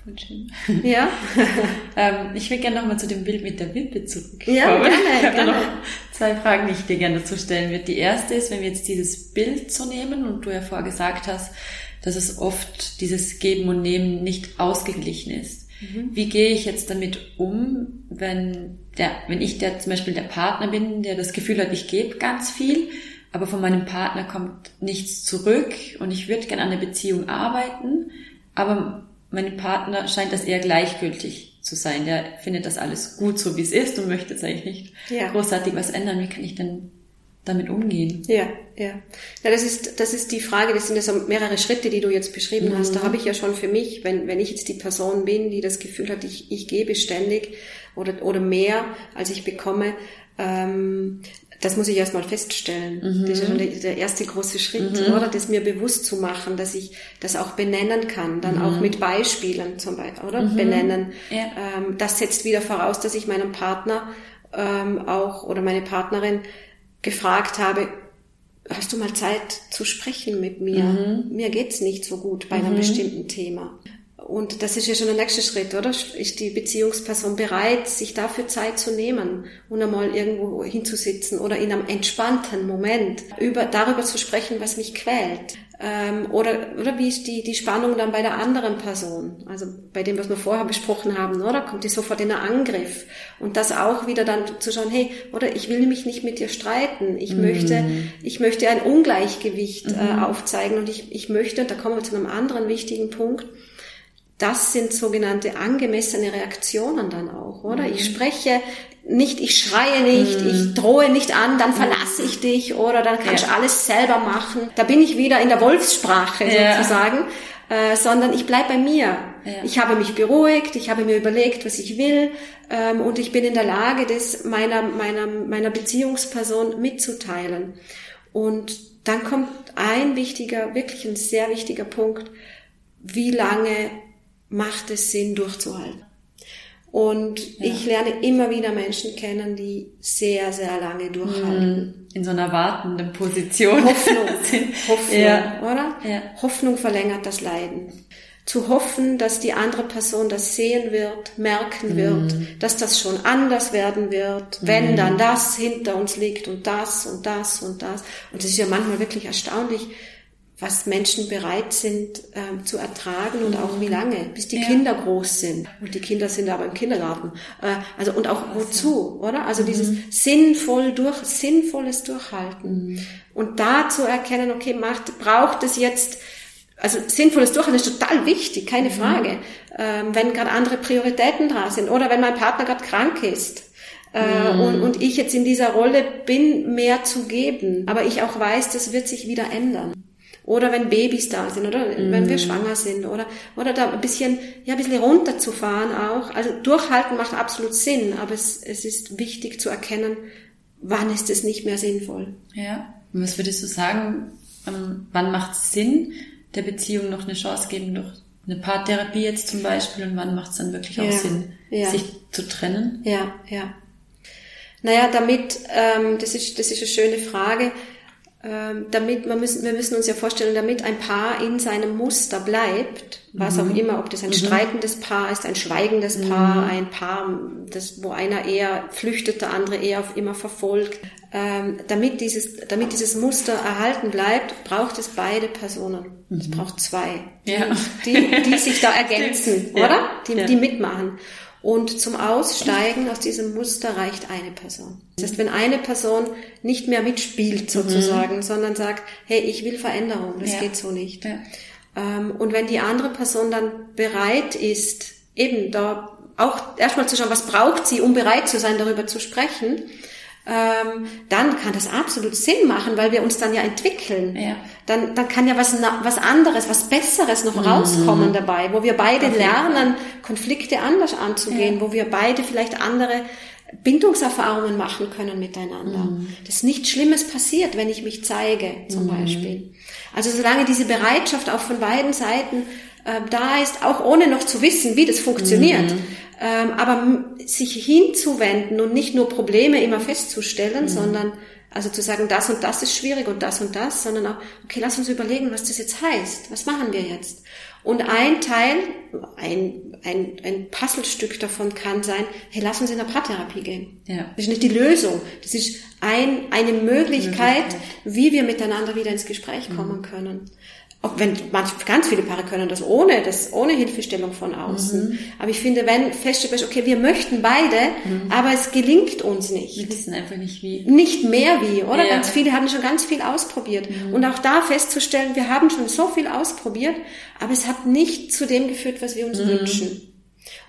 Voll schön. Ja. ähm, ich will gerne nochmal zu dem Bild mit der Wippe zurückkommen. Ja, gerne, ich habe gerne. noch zwei Fragen, die ich dir gerne dazu stellen würde. Die erste ist, wenn wir jetzt dieses Bild so nehmen und du ja vorher gesagt hast, dass es oft dieses Geben und Nehmen nicht ausgeglichen ist. Mhm. Wie gehe ich jetzt damit um, wenn der, wenn ich der zum Beispiel der Partner bin, der das Gefühl hat, ich gebe ganz viel, aber von meinem Partner kommt nichts zurück und ich würde gerne an der Beziehung arbeiten, aber mein Partner scheint das eher gleichgültig zu sein. Der findet das alles gut so, wie es ist und möchte jetzt eigentlich nicht ja. großartig was ändern. Wie kann ich denn damit umgehen? Ja, ja. ja das, ist, das ist die Frage, das sind ja so mehrere Schritte, die du jetzt beschrieben mhm. hast. Da habe ich ja schon für mich, wenn, wenn ich jetzt die Person bin, die das Gefühl hat, ich, ich gebe ständig oder, oder mehr, als ich bekomme, ähm, das muss ich erstmal feststellen. Mhm. Das ist ja schon der, der erste große Schritt, mhm. oder? Das mir bewusst zu machen, dass ich das auch benennen kann, dann mhm. auch mit Beispielen zum Beispiel, oder? Mhm. Benennen. Ja. Ähm, das setzt wieder voraus, dass ich meinem Partner ähm, auch oder meine Partnerin gefragt habe, hast du mal Zeit zu sprechen mit mir? Mhm. Mir geht's nicht so gut bei einem mhm. bestimmten Thema. Und das ist ja schon der nächste Schritt, oder? Ist die Beziehungsperson bereit, sich dafür Zeit zu nehmen und einmal irgendwo hinzusitzen oder in einem entspannten Moment über, darüber zu sprechen, was mich quält? Ähm, oder, oder wie ist die, die Spannung dann bei der anderen Person? Also bei dem, was wir vorher besprochen haben, oder? Kommt die sofort in einen Angriff? Und das auch wieder dann zu schauen, hey, oder ich will mich nicht mit dir streiten. Ich mhm. möchte, ich möchte ein Ungleichgewicht äh, mhm. äh, aufzeigen und ich, ich möchte, da kommen wir zu einem anderen wichtigen Punkt, das sind sogenannte angemessene Reaktionen dann auch, oder? Mhm. Ich spreche nicht, ich schreie nicht, mhm. ich drohe nicht an, dann verlasse ich dich oder dann kannst du ja. alles selber machen. Da bin ich wieder in der Wolfssprache ja. sozusagen, äh, sondern ich bleib bei mir. Ja. Ich habe mich beruhigt, ich habe mir überlegt, was ich will ähm, und ich bin in der Lage, das meiner, meiner, meiner Beziehungsperson mitzuteilen. Und dann kommt ein wichtiger, wirklich ein sehr wichtiger Punkt, wie lange macht es Sinn durchzuhalten. Und ja. ich lerne immer wieder Menschen kennen, die sehr, sehr lange durchhalten. Hm, in so einer wartenden Position. Hoffnung. Hoffnung, ja. oder? Ja. Hoffnung verlängert das Leiden. Zu hoffen, dass die andere Person das sehen wird, merken wird, mhm. dass das schon anders werden wird, wenn mhm. dann das hinter uns liegt und das und das und das. Und es ist ja manchmal wirklich erstaunlich, was Menschen bereit sind ähm, zu ertragen und auch wie lange, bis die ja. Kinder groß sind. Und die Kinder sind aber im Kindergarten. Äh, also und auch wozu, oder? Also mhm. dieses sinnvoll durch, sinnvolles Durchhalten. Mhm. Und da zu erkennen, okay, macht, braucht es jetzt, also sinnvolles Durchhalten ist total wichtig, keine mhm. Frage. Ähm, wenn gerade andere Prioritäten da sind oder wenn mein Partner gerade krank ist. Äh, mhm. und, und ich jetzt in dieser Rolle bin, mehr zu geben. Aber ich auch weiß, das wird sich wieder ändern. Oder wenn Babys da sind oder mm. wenn wir mhm. schwanger sind oder, oder da ein bisschen, ja, ein bisschen runterzufahren auch. Also durchhalten macht absolut Sinn, aber es, es ist wichtig zu erkennen, wann ist es nicht mehr sinnvoll. Ja. Und was würdest du sagen, ähm, wann macht es Sinn, der Beziehung noch eine Chance geben durch eine Paartherapie jetzt zum Beispiel und wann macht es dann wirklich auch ja. Sinn, ja. sich zu trennen? Ja, ja. Naja, damit, ähm, das, ist, das ist eine schöne Frage. Ähm, damit, wir müssen, wir müssen uns ja vorstellen, damit ein Paar in seinem Muster bleibt, was mhm. auch immer, ob das ein mhm. streitendes Paar ist, ein schweigendes mhm. Paar, ein Paar, das, wo einer eher flüchtet, der andere eher auf immer verfolgt, ähm, damit dieses, damit dieses Muster erhalten bleibt, braucht es beide Personen. Es mhm. braucht zwei, ja. die, die sich da ergänzen, oder? Die, ja. die mitmachen. Und zum Aussteigen aus diesem Muster reicht eine Person. Das heißt, wenn eine Person nicht mehr mitspielt sozusagen, mhm. sondern sagt, hey, ich will Veränderung, das ja. geht so nicht. Ja. Ähm, und wenn die andere Person dann bereit ist, eben da auch erstmal zu schauen, was braucht sie, um bereit zu sein, darüber zu sprechen, ähm, dann kann das absolut Sinn machen, weil wir uns dann ja entwickeln. Ja. Dann, dann kann ja was, was anderes, was Besseres noch mhm. rauskommen dabei, wo wir beide lernen, Konflikte anders anzugehen, ja. wo wir beide vielleicht andere Bindungserfahrungen machen können miteinander. Mhm. Dass nichts Schlimmes passiert, wenn ich mich zeige, zum mhm. Beispiel. Also solange diese Bereitschaft auch von beiden Seiten äh, da ist, auch ohne noch zu wissen, wie das funktioniert, mhm. Ähm, aber sich hinzuwenden und nicht nur Probleme immer festzustellen, mhm. sondern also zu sagen, das und das ist schwierig und das und das, sondern auch, okay, lass uns überlegen, was das jetzt heißt. Was machen wir jetzt? Und ein Teil, ein, ein, ein Puzzlestück davon kann sein, hey, lass uns in der Paartherapie gehen. Ja. Das ist nicht die Lösung. Das ist ein, eine Möglichkeit, Möglichkeit. wie wir miteinander wieder ins Gespräch kommen mhm. können auch wenn manch, ganz viele Paare können das ohne, das ohne Hilfestellung von außen. Mhm. Aber ich finde, wenn feststellt, okay, wir möchten beide, mhm. aber es gelingt uns nicht. Wir wissen einfach nicht wie. Nicht mehr wie, oder? Ja. Ganz viele haben schon ganz viel ausprobiert. Mhm. Und auch da festzustellen, wir haben schon so viel ausprobiert, aber es hat nicht zu dem geführt, was wir uns mhm. wünschen.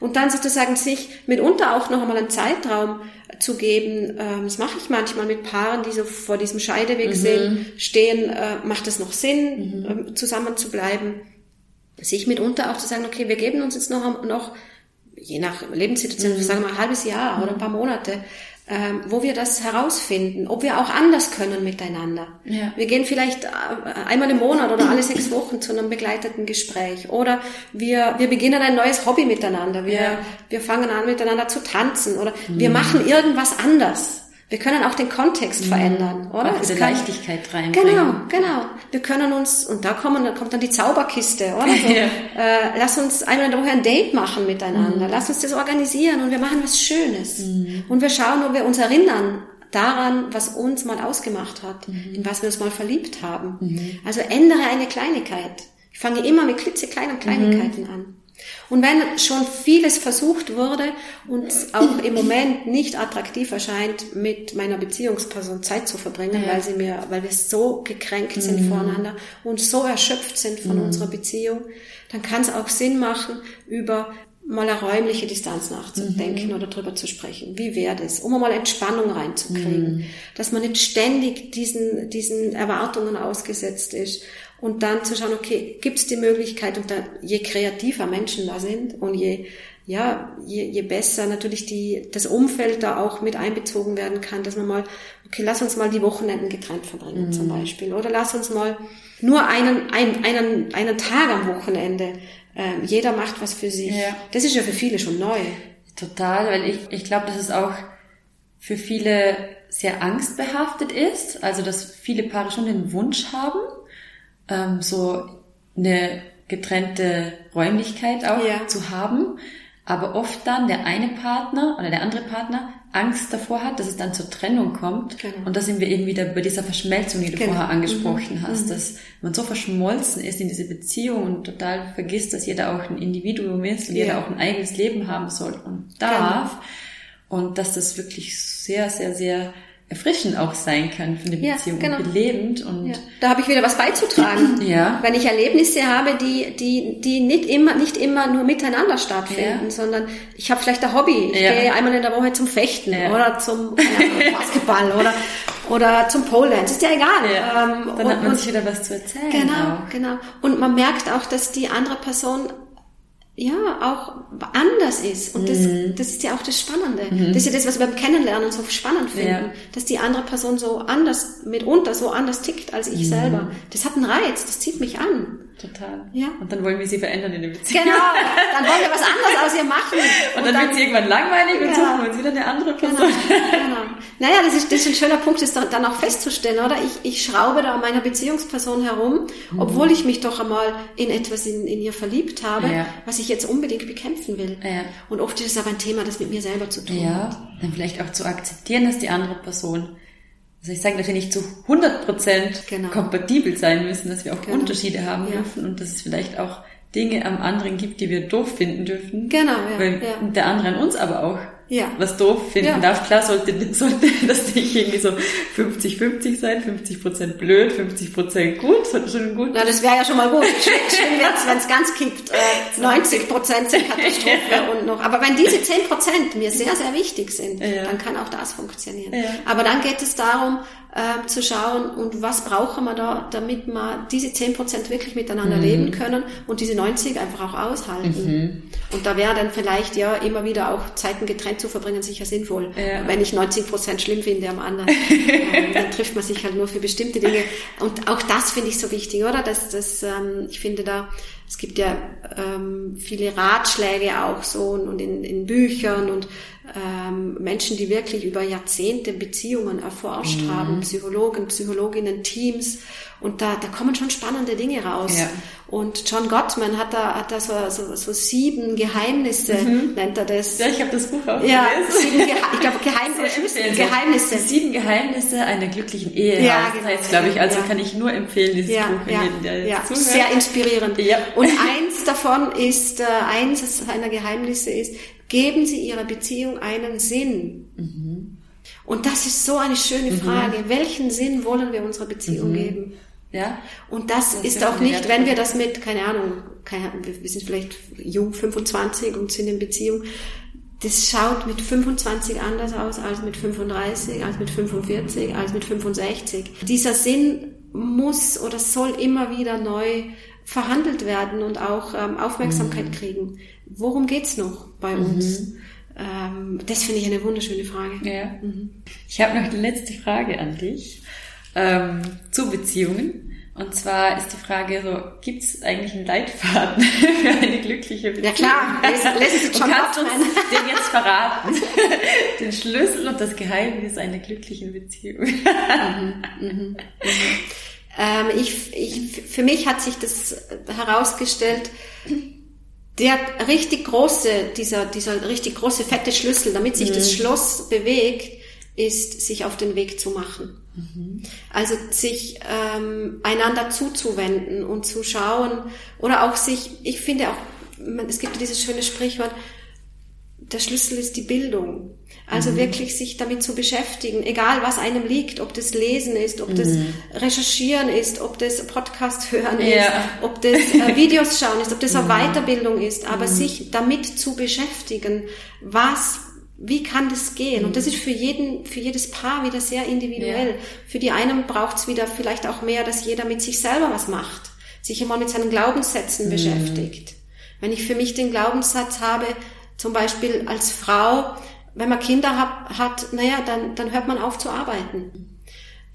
Und dann sozusagen sich mitunter auch noch einmal einen Zeitraum zu geben. Ähm, das mache ich manchmal mit Paaren, die so vor diesem Scheideweg mhm. sehen, stehen. Äh, macht es noch Sinn, mhm. Ähm, zusammen zu bleiben? Sich mitunter auch zu sagen, okay, wir geben uns jetzt noch, noch je nach Lebenssituation, mhm. sagen wir mal ein halbes Jahr oder ein paar Monate, ähm, wo wir das herausfinden, ob wir auch anders können miteinander. Ja. Wir gehen vielleicht äh, einmal im Monat oder alle sechs Wochen zu einem begleiteten Gespräch oder wir, wir beginnen ein neues Hobby miteinander. Wir, ja. wir fangen an miteinander zu tanzen oder mhm. wir machen irgendwas anders. Wir können auch den Kontext mhm. verändern, oder? Auch diese kann, Leichtigkeit reinbringen. Genau, genau. Wir können uns, und da kommen, kommt dann die Zauberkiste, oder? So, ja. äh, lass uns einmal in der Woche ein Date machen miteinander. Mhm. Lass uns das organisieren und wir machen was Schönes. Mhm. Und wir schauen, ob wir uns erinnern daran, was uns mal ausgemacht hat, mhm. in was wir uns mal verliebt haben. Mhm. Also ändere eine Kleinigkeit. Ich fange immer mit klitzekleinen Kleinigkeiten mhm. an. Und wenn schon vieles versucht wurde und auch im Moment nicht attraktiv erscheint, mit meiner Beziehungsperson Zeit zu verbringen, ja. weil sie mir, weil wir so gekränkt sind mhm. voneinander und so erschöpft sind von mhm. unserer Beziehung, dann kann es auch Sinn machen, über mal eine räumliche Distanz nachzudenken mhm. oder drüber zu sprechen. Wie wäre das? Um mal Entspannung reinzukriegen. Mhm. Dass man nicht ständig diesen, diesen Erwartungen ausgesetzt ist und dann zu schauen, okay, gibt es die Möglichkeit, und dann, je kreativer Menschen da sind und je, ja, je, je besser natürlich die, das Umfeld da auch mit einbezogen werden kann, dass man mal, okay, lass uns mal die Wochenenden getrennt verbringen mhm. zum Beispiel. Oder lass uns mal nur einen, einen, einen, einen Tag am Wochenende. Ähm, jeder macht was für sich. Ja. Das ist ja für viele schon neu. Total, weil ich, ich glaube, dass es auch für viele sehr angstbehaftet ist. Also, dass viele Paare schon den Wunsch haben, ähm, so eine getrennte Räumlichkeit auch ja. zu haben, aber oft dann der eine Partner oder der andere Partner Angst davor hat, dass es dann zur Trennung kommt. Genau. Und da sind wir eben wieder bei dieser Verschmelzung, die du genau. vorher angesprochen mhm. hast, mhm. dass man so verschmolzen ist in diese Beziehung und total vergisst, dass jeder auch ein Individuum ist und ja. jeder auch ein eigenes Leben haben soll und darf. Genau. Und dass das wirklich sehr, sehr, sehr erfrischend auch sein kann für eine Beziehung ja, genau. und belebend und ja. da habe ich wieder was beizutragen ja wenn ich Erlebnisse habe die die die nicht immer nicht immer nur miteinander stattfinden ja. sondern ich habe vielleicht ein Hobby ich ja. gehe einmal in der Woche zum Fechten oder zum Basketball oder oder zum Pole Dance ist ja egal ähm, dann und, hat man sich wieder was zu erzählen genau auch. genau und man merkt auch dass die andere Person ja, auch anders ist. Und das, mhm. das ist ja auch das Spannende. Mhm. Das ist ja das, was wir beim Kennenlernen so spannend finden. Ja. Dass die andere Person so anders, mitunter so anders tickt als ich mhm. selber. Das hat einen Reiz, das zieht mich an. Total. Ja. Und dann wollen wir sie verändern in der Beziehung. Genau. Dann wollen wir was anderes aus ihr machen. Und, und dann, dann, wird sie irgendwann langweilig und suchen wir uns wieder eine andere genau. Person. Genau. genau. Naja, das ist, das ist ein schöner Punkt, ist dann auch festzustellen, oder? Ich, ich schraube da an meiner Beziehungsperson herum, mhm. obwohl ich mich doch einmal in etwas in, in ihr verliebt habe, ja. was ich jetzt unbedingt bekämpfen will. Ja. Und oft ist es aber ein Thema, das mit mir selber zu tun ja. hat. Dann vielleicht auch zu akzeptieren, dass die andere Person also ich sage, dass wir nicht zu 100 Prozent genau. kompatibel sein müssen, dass wir auch genau. Unterschiede haben ja. dürfen und dass es vielleicht auch Dinge am anderen gibt, die wir doof finden dürfen. Genau, ja. Weil ja. der andere an uns aber auch ja. was doof finden ja. darf. Klar sollte, sollte das nicht irgendwie so 50-50 sein, 50 Prozent blöd, 50 Prozent gut, sollte schon gut. Na, das wäre ja schon mal gut. Schön wäre wenn es ganz kippt. Äh, 90 Prozent sind Katastrophe ja. und noch. Aber wenn diese 10 Prozent mir sehr, sehr wichtig sind, dann kann auch das funktionieren. Aber dann geht es darum, äh, zu schauen, und was brauchen wir da, damit wir diese 10 Prozent wirklich miteinander mhm. leben können und diese 90 einfach auch aushalten. Mhm. Und da wäre dann vielleicht ja immer wieder auch Zeiten getrennt zu verbringen sicher sinnvoll. Ja. Wenn ich 90 Prozent schlimm finde am anderen, ähm, dann trifft man sich halt nur für bestimmte Dinge. Und auch das finde ich so wichtig, oder? Dass das, ähm, ich finde da, es gibt ja ähm, viele Ratschläge auch so und in, in Büchern und ähm, Menschen, die wirklich über Jahrzehnte Beziehungen erforscht mhm. haben, Psychologen, Psychologinnen, Teams. Und da, da kommen schon spannende Dinge raus. Ja. Und John Gottman hat da, hat da so, so, so sieben Geheimnisse, mhm. nennt er das. Ja, ich habe das Buch auch ja, sieben Gehe ich glaube Geheimnisse. Geheimnisse. Sieben Geheimnisse einer glücklichen Ehe. Ja, genau. Das heißt, glaube ich, also ja. kann ich nur empfehlen, dieses ja, Buch. Ja, jeden, der ja. sehr inspirierend. Ja. Und eins davon ist, äh, eins seiner Geheimnisse ist, geben Sie Ihrer Beziehung einen Sinn. Mhm. Und das ist so eine schöne mhm. Frage. Mhm. Welchen Sinn wollen wir unserer Beziehung mhm. geben? Ja. Und das, das ist auch nicht, wenn wir das mit, keine Ahnung, keine, wir sind vielleicht jung, 25 und sind in Beziehung, das schaut mit 25 anders aus als mit 35, als mit 45, als mit 65. Dieser Sinn muss oder soll immer wieder neu verhandelt werden und auch ähm, Aufmerksamkeit mhm. kriegen. Worum geht's noch bei mhm. uns? Ähm, das finde ich eine wunderschöne Frage. Ja. Mhm. Ich habe noch die letzte Frage an dich ähm, zu Beziehungen. Und zwar ist die Frage so, gibt es eigentlich einen Leitfaden für eine glückliche Beziehung? Ja klar, lässt sich schon kannst uns den jetzt verraten. den Schlüssel und das Geheimnis einer glücklichen Beziehung. mhm, mhm, mhm. Ähm, ich, ich, für mich hat sich das herausgestellt, der richtig große, dieser, dieser richtig große fette Schlüssel, damit sich mhm. das Schloss bewegt, ist, sich auf den Weg zu machen. Also sich ähm, einander zuzuwenden und zu schauen oder auch sich, ich finde auch, es gibt dieses schöne Sprichwort, der Schlüssel ist die Bildung. Also mhm. wirklich sich damit zu beschäftigen, egal was einem liegt, ob das Lesen ist, ob mhm. das Recherchieren ist, ob das Podcast hören ja. ist, ob das äh, Videos schauen ist, ob das eine mhm. Weiterbildung ist, aber mhm. sich damit zu beschäftigen, was wie kann das gehen? Und das ist für jeden, für jedes Paar wieder sehr individuell. Ja. Für die einen braucht es wieder vielleicht auch mehr, dass jeder mit sich selber was macht, sich einmal mit seinen Glaubenssätzen mhm. beschäftigt. Wenn ich für mich den Glaubenssatz habe, zum Beispiel als Frau, wenn man Kinder hat, hat naja, dann, dann hört man auf zu arbeiten.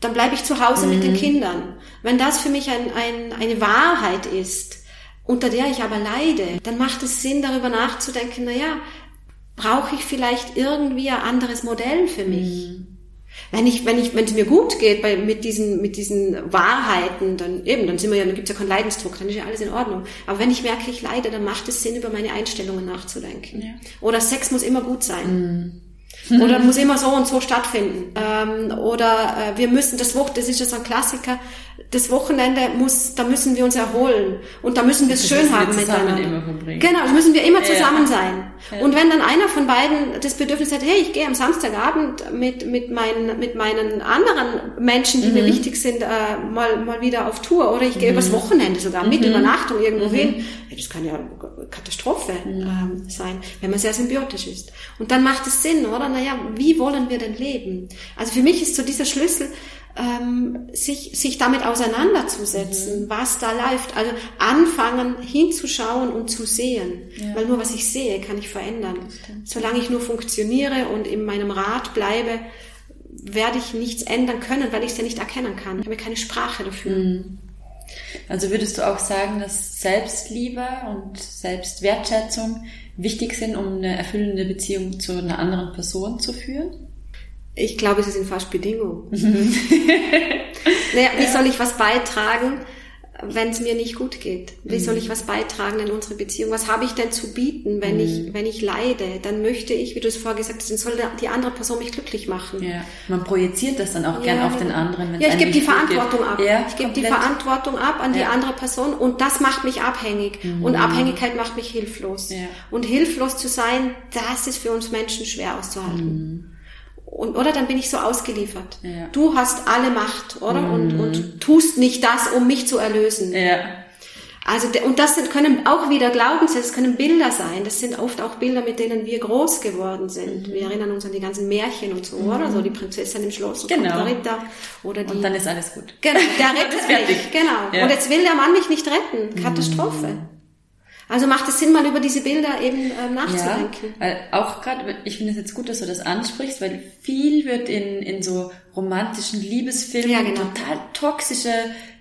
Dann bleibe ich zu Hause mhm. mit den mhm. Kindern. Wenn das für mich ein, ein, eine Wahrheit ist, unter der ich aber leide, dann macht es Sinn, darüber nachzudenken, naja, brauche ich vielleicht irgendwie ein anderes Modell für mich? Mhm. Wenn ich, wenn ich, wenn es mir gut geht bei, mit diesen, mit diesen Wahrheiten, dann eben, dann sind wir ja, dann gibt's ja keinen Leidensdruck, dann ist ja alles in Ordnung. Aber wenn ich merke, ich leide, dann macht es Sinn, über meine Einstellungen nachzudenken. Ja. Oder Sex muss immer gut sein. Mhm. Oder muss immer so und so stattfinden. Ähm, oder äh, wir müssen das Wochenende, das ist ja so ein Klassiker, das Wochenende muss, da müssen wir uns erholen und da müssen wir es schön haben miteinander. Genau, da müssen wir immer zusammen ja. sein. Ja. Und wenn dann einer von beiden das Bedürfnis hat, hey, ich gehe am Samstagabend mit mit meinen mit meinen anderen Menschen, die mhm. mir wichtig sind, äh, mal mal wieder auf Tour oder ich gehe mhm. übers Wochenende sogar mit mhm. Übernachtung irgendwo mhm. hin, ja, das kann ja Katastrophe mhm. ähm, sein, wenn man sehr symbiotisch ist. Und dann macht es Sinn, oder? Naja, wie wollen wir denn leben? Also für mich ist so dieser Schlüssel ähm, sich, sich damit auseinanderzusetzen, mhm. was da läuft. Also anfangen hinzuschauen und zu sehen. Ja. Weil nur was ich sehe, kann ich verändern. Solange ich nur funktioniere und in meinem Rat bleibe, werde ich nichts ändern können, weil ich es ja nicht erkennen kann. Ich habe keine Sprache dafür. Mhm. Also würdest du auch sagen, dass Selbstliebe und Selbstwertschätzung wichtig sind, um eine erfüllende Beziehung zu einer anderen Person zu führen? Ich glaube, sie sind fast Bedingungen. naja, wie soll ich was beitragen, wenn es mir nicht gut geht? Wie soll ich was beitragen in unsere Beziehung? Was habe ich denn zu bieten, wenn ich, mhm. wenn ich leide? Dann möchte ich, wie du es vorher gesagt hast, dann soll die andere Person mich glücklich machen. Ja. Man projiziert das dann auch ja, gern auf den anderen. Ja, ich gebe die Verantwortung ab. Ja, ich gebe die Verantwortung ab an die ja. andere Person und das macht mich abhängig. Mhm. Und Abhängigkeit macht mich hilflos. Ja. Und hilflos zu sein, das ist für uns Menschen schwer auszuhalten. Mhm. Und, oder dann bin ich so ausgeliefert. Ja. Du hast alle Macht, oder? Mhm. Und, und tust nicht das, um mich zu erlösen. Ja. Also, und das sind, können auch wieder Glaubenssätze, das können Bilder sein. Das sind oft auch Bilder, mit denen wir groß geworden sind. Mhm. Wir erinnern uns an die ganzen Märchen und so, mhm. oder? So die Prinzessin im Schloss und genau. der Ritter. Oder die, und dann ist alles gut. Genau, der rettet mich. Genau. Ja. Und jetzt will der Mann mich nicht retten. Katastrophe. Also macht es Sinn, mal über diese Bilder eben ähm, nachzudenken. Ja, auch gerade, ich finde es jetzt gut, dass du das ansprichst, weil viel wird in, in so romantischen Liebesfilmen ja, genau. total toxische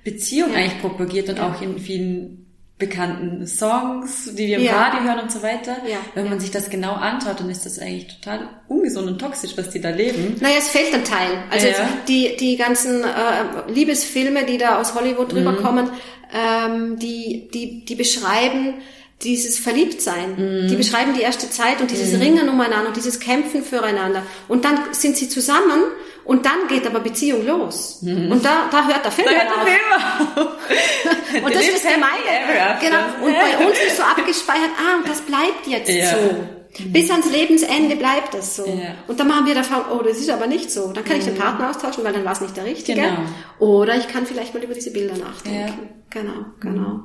Beziehungen ja. eigentlich propagiert und ja. auch in vielen bekannten Songs, die wir im ja. Radio hören und so weiter. Ja. Wenn man ja. sich das genau anschaut, dann ist das eigentlich total ungesund und toxisch, was die da leben. Naja, es fehlt ein Teil. Also die, die ganzen äh, Liebesfilme, die da aus Hollywood mhm. rüberkommen, ähm, die, die, die beschreiben dieses Verliebtsein. Mhm. Die beschreiben die erste Zeit und dieses mhm. Ringen umeinander und dieses Kämpfen füreinander. Und dann sind sie zusammen und dann geht aber Beziehung los. Mhm. Und da, da hört der Film da auf. Film auf. und das ist das Gemeine. Genau. Und bei uns ist so abgespeichert, ah, und das bleibt jetzt ja. so. Mhm. Bis ans Lebensende bleibt das so. Ja. Und dann machen wir davon, oh, das ist aber nicht so. Dann kann ich den Mhm. Partner austauschen, weil dann war es nicht der Richtige. Genau. Oder ich kann vielleicht mal über diese Bilder nachdenken. Genau, genau.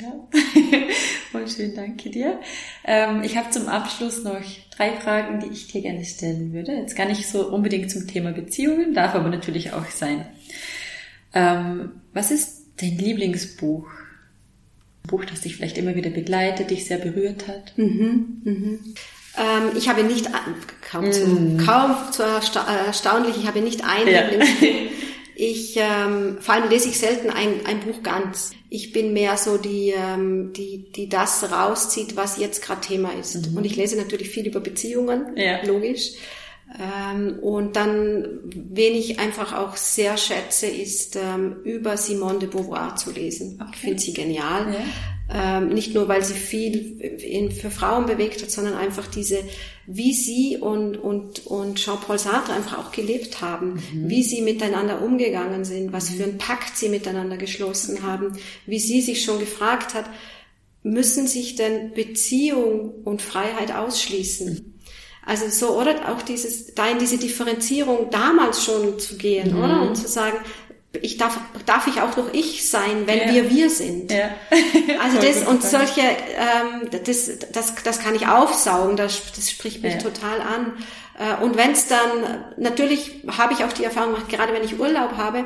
Ja. Voll schön, danke dir. Ähm, ich habe zum Abschluss noch drei Fragen, die ich dir gerne stellen würde. Jetzt gar nicht so unbedingt zum Thema Beziehungen, darf aber natürlich auch sein. Ähm, was ist dein Lieblingsbuch? Ein Buch, das dich vielleicht immer wieder begleitet, dich sehr berührt hat? Ähm, ich habe nicht, kaum zu, kaum zu ersta- äh, erstaunlich, ich habe nicht ein Ja. Lieblingsbuch. Ich, ähm, vor allem lese ich selten ein, ein Buch ganz. Ich bin mehr so die, ähm, die, die das rauszieht, was jetzt gerade Thema ist. Und ich lese natürlich viel über Beziehungen, Ja. logisch. Ähm, und dann, wen ich einfach auch sehr schätze, ist ähm, über Simone de Beauvoir zu lesen. Ich finde sie genial. Ähm, nicht nur, weil sie viel in, für Frauen bewegt hat, sondern einfach diese, wie sie und, und, und Jean-Paul Sartre einfach auch gelebt haben, wie sie miteinander umgegangen sind, was für einen Pakt sie miteinander geschlossen haben, wie sie sich schon gefragt hat, müssen sich denn Beziehung und Freiheit ausschließen? Also so, oder? Auch dieses, da in diese Differenzierung damals schon zu gehen, oder? Und zu sagen, ich darf, darf ich auch noch ich sein, wenn Ja. wir wir sind. Ja. Also das und solche, ähm, das, das, das kann ich aufsaugen, das, das spricht mich Ja. total an. Äh, und wenn es dann, natürlich habe ich auch die Erfahrung gemacht, gerade wenn ich Urlaub habe,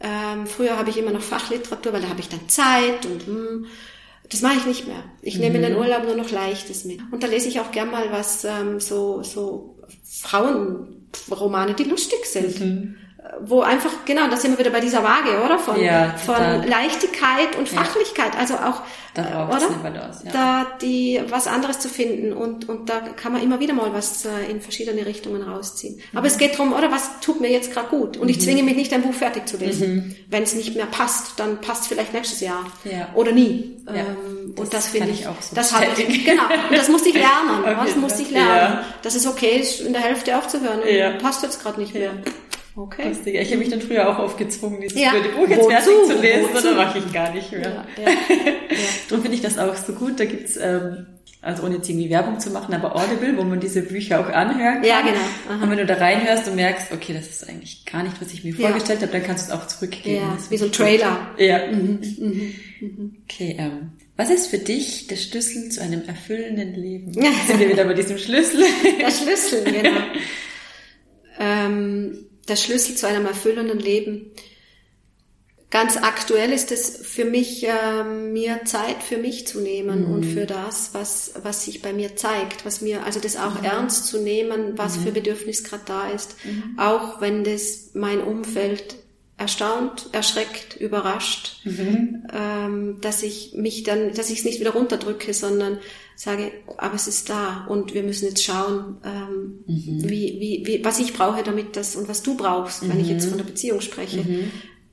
ähm, früher habe ich immer noch Fachliteratur, weil da habe ich dann Zeit und hm, das mache ich nicht mehr. Ich nehme in den Urlaub nur noch Leichtes mit. Und da lese ich auch gern mal was, ähm, so, so Frauenromane, die lustig sind. Äh, Wo einfach, genau, da sind wir wieder bei dieser Waage, oder? Von, Ja, von. Leichtigkeit und Fachlichkeit. Also auch, Da äh, oder? Balance, ja. Da die, was anderes zu finden. Und, und da kann man immer wieder mal was äh, in verschiedene Richtungen rausziehen. Mhm. Aber es geht drum, oder? Was tut mir jetzt gerade gut? Und ich zwinge mich nicht, ein Buch fertig zu lesen. Wenn es nicht mehr passt, dann passt vielleicht nächstes Jahr. Ja. Oder nie. Ja, Ähm, das und das finde ich ich, auch so das habe ich, genau. Und das musste ich lernen. Auf das musste ich lernen. Ja. Dass es okay ist, in der Hälfte aufzuhören. Ja. Passt jetzt gerade nicht mehr. Ja. Okay. Lustig. Ich habe mich dann früher auch aufgezwungen, dieses Ja. Buch jetzt Wozu? fertig zu lesen, Wozu? oder mache ich gar nicht mehr. Ja, ja, ja. Darum finde ich das auch so gut. Da gibt's ähm, also ohne jetzt irgendwie Werbung zu machen, aber Audible, wo man diese Bücher auch anhören kann. Ja, genau. Aha. Und wenn du da reinhörst und merkst, okay, das ist eigentlich gar nicht, was ich mir Ja. vorgestellt habe, dann kannst du es auch zurückgeben. Ja, Das wie so ein finde ich Trailer. gut. Ja. Okay, ähm, was ist für dich der Schlüssel zu einem erfüllenden Leben? Ja. Sind wir wieder bei diesem Schlüssel? Der Schlüssel, genau. ähm, der Schlüssel zu einem erfüllenden Leben. Ganz aktuell ist es für mich, ähm, mir Zeit für mich zu nehmen und für das, was, was sich bei mir zeigt, was mir, also das auch ernst zu nehmen, was für Bedürfnis gerade da ist, auch wenn das mein Umfeld erstaunt, erschreckt, überrascht, ähm, dass ich mich dann, dass ich es nicht wieder runterdrücke, sondern sage, aber es ist da und wir müssen jetzt schauen, ähm, wie, wie, wie, was ich brauche, damit das und was du brauchst, wenn ich jetzt von der Beziehung spreche,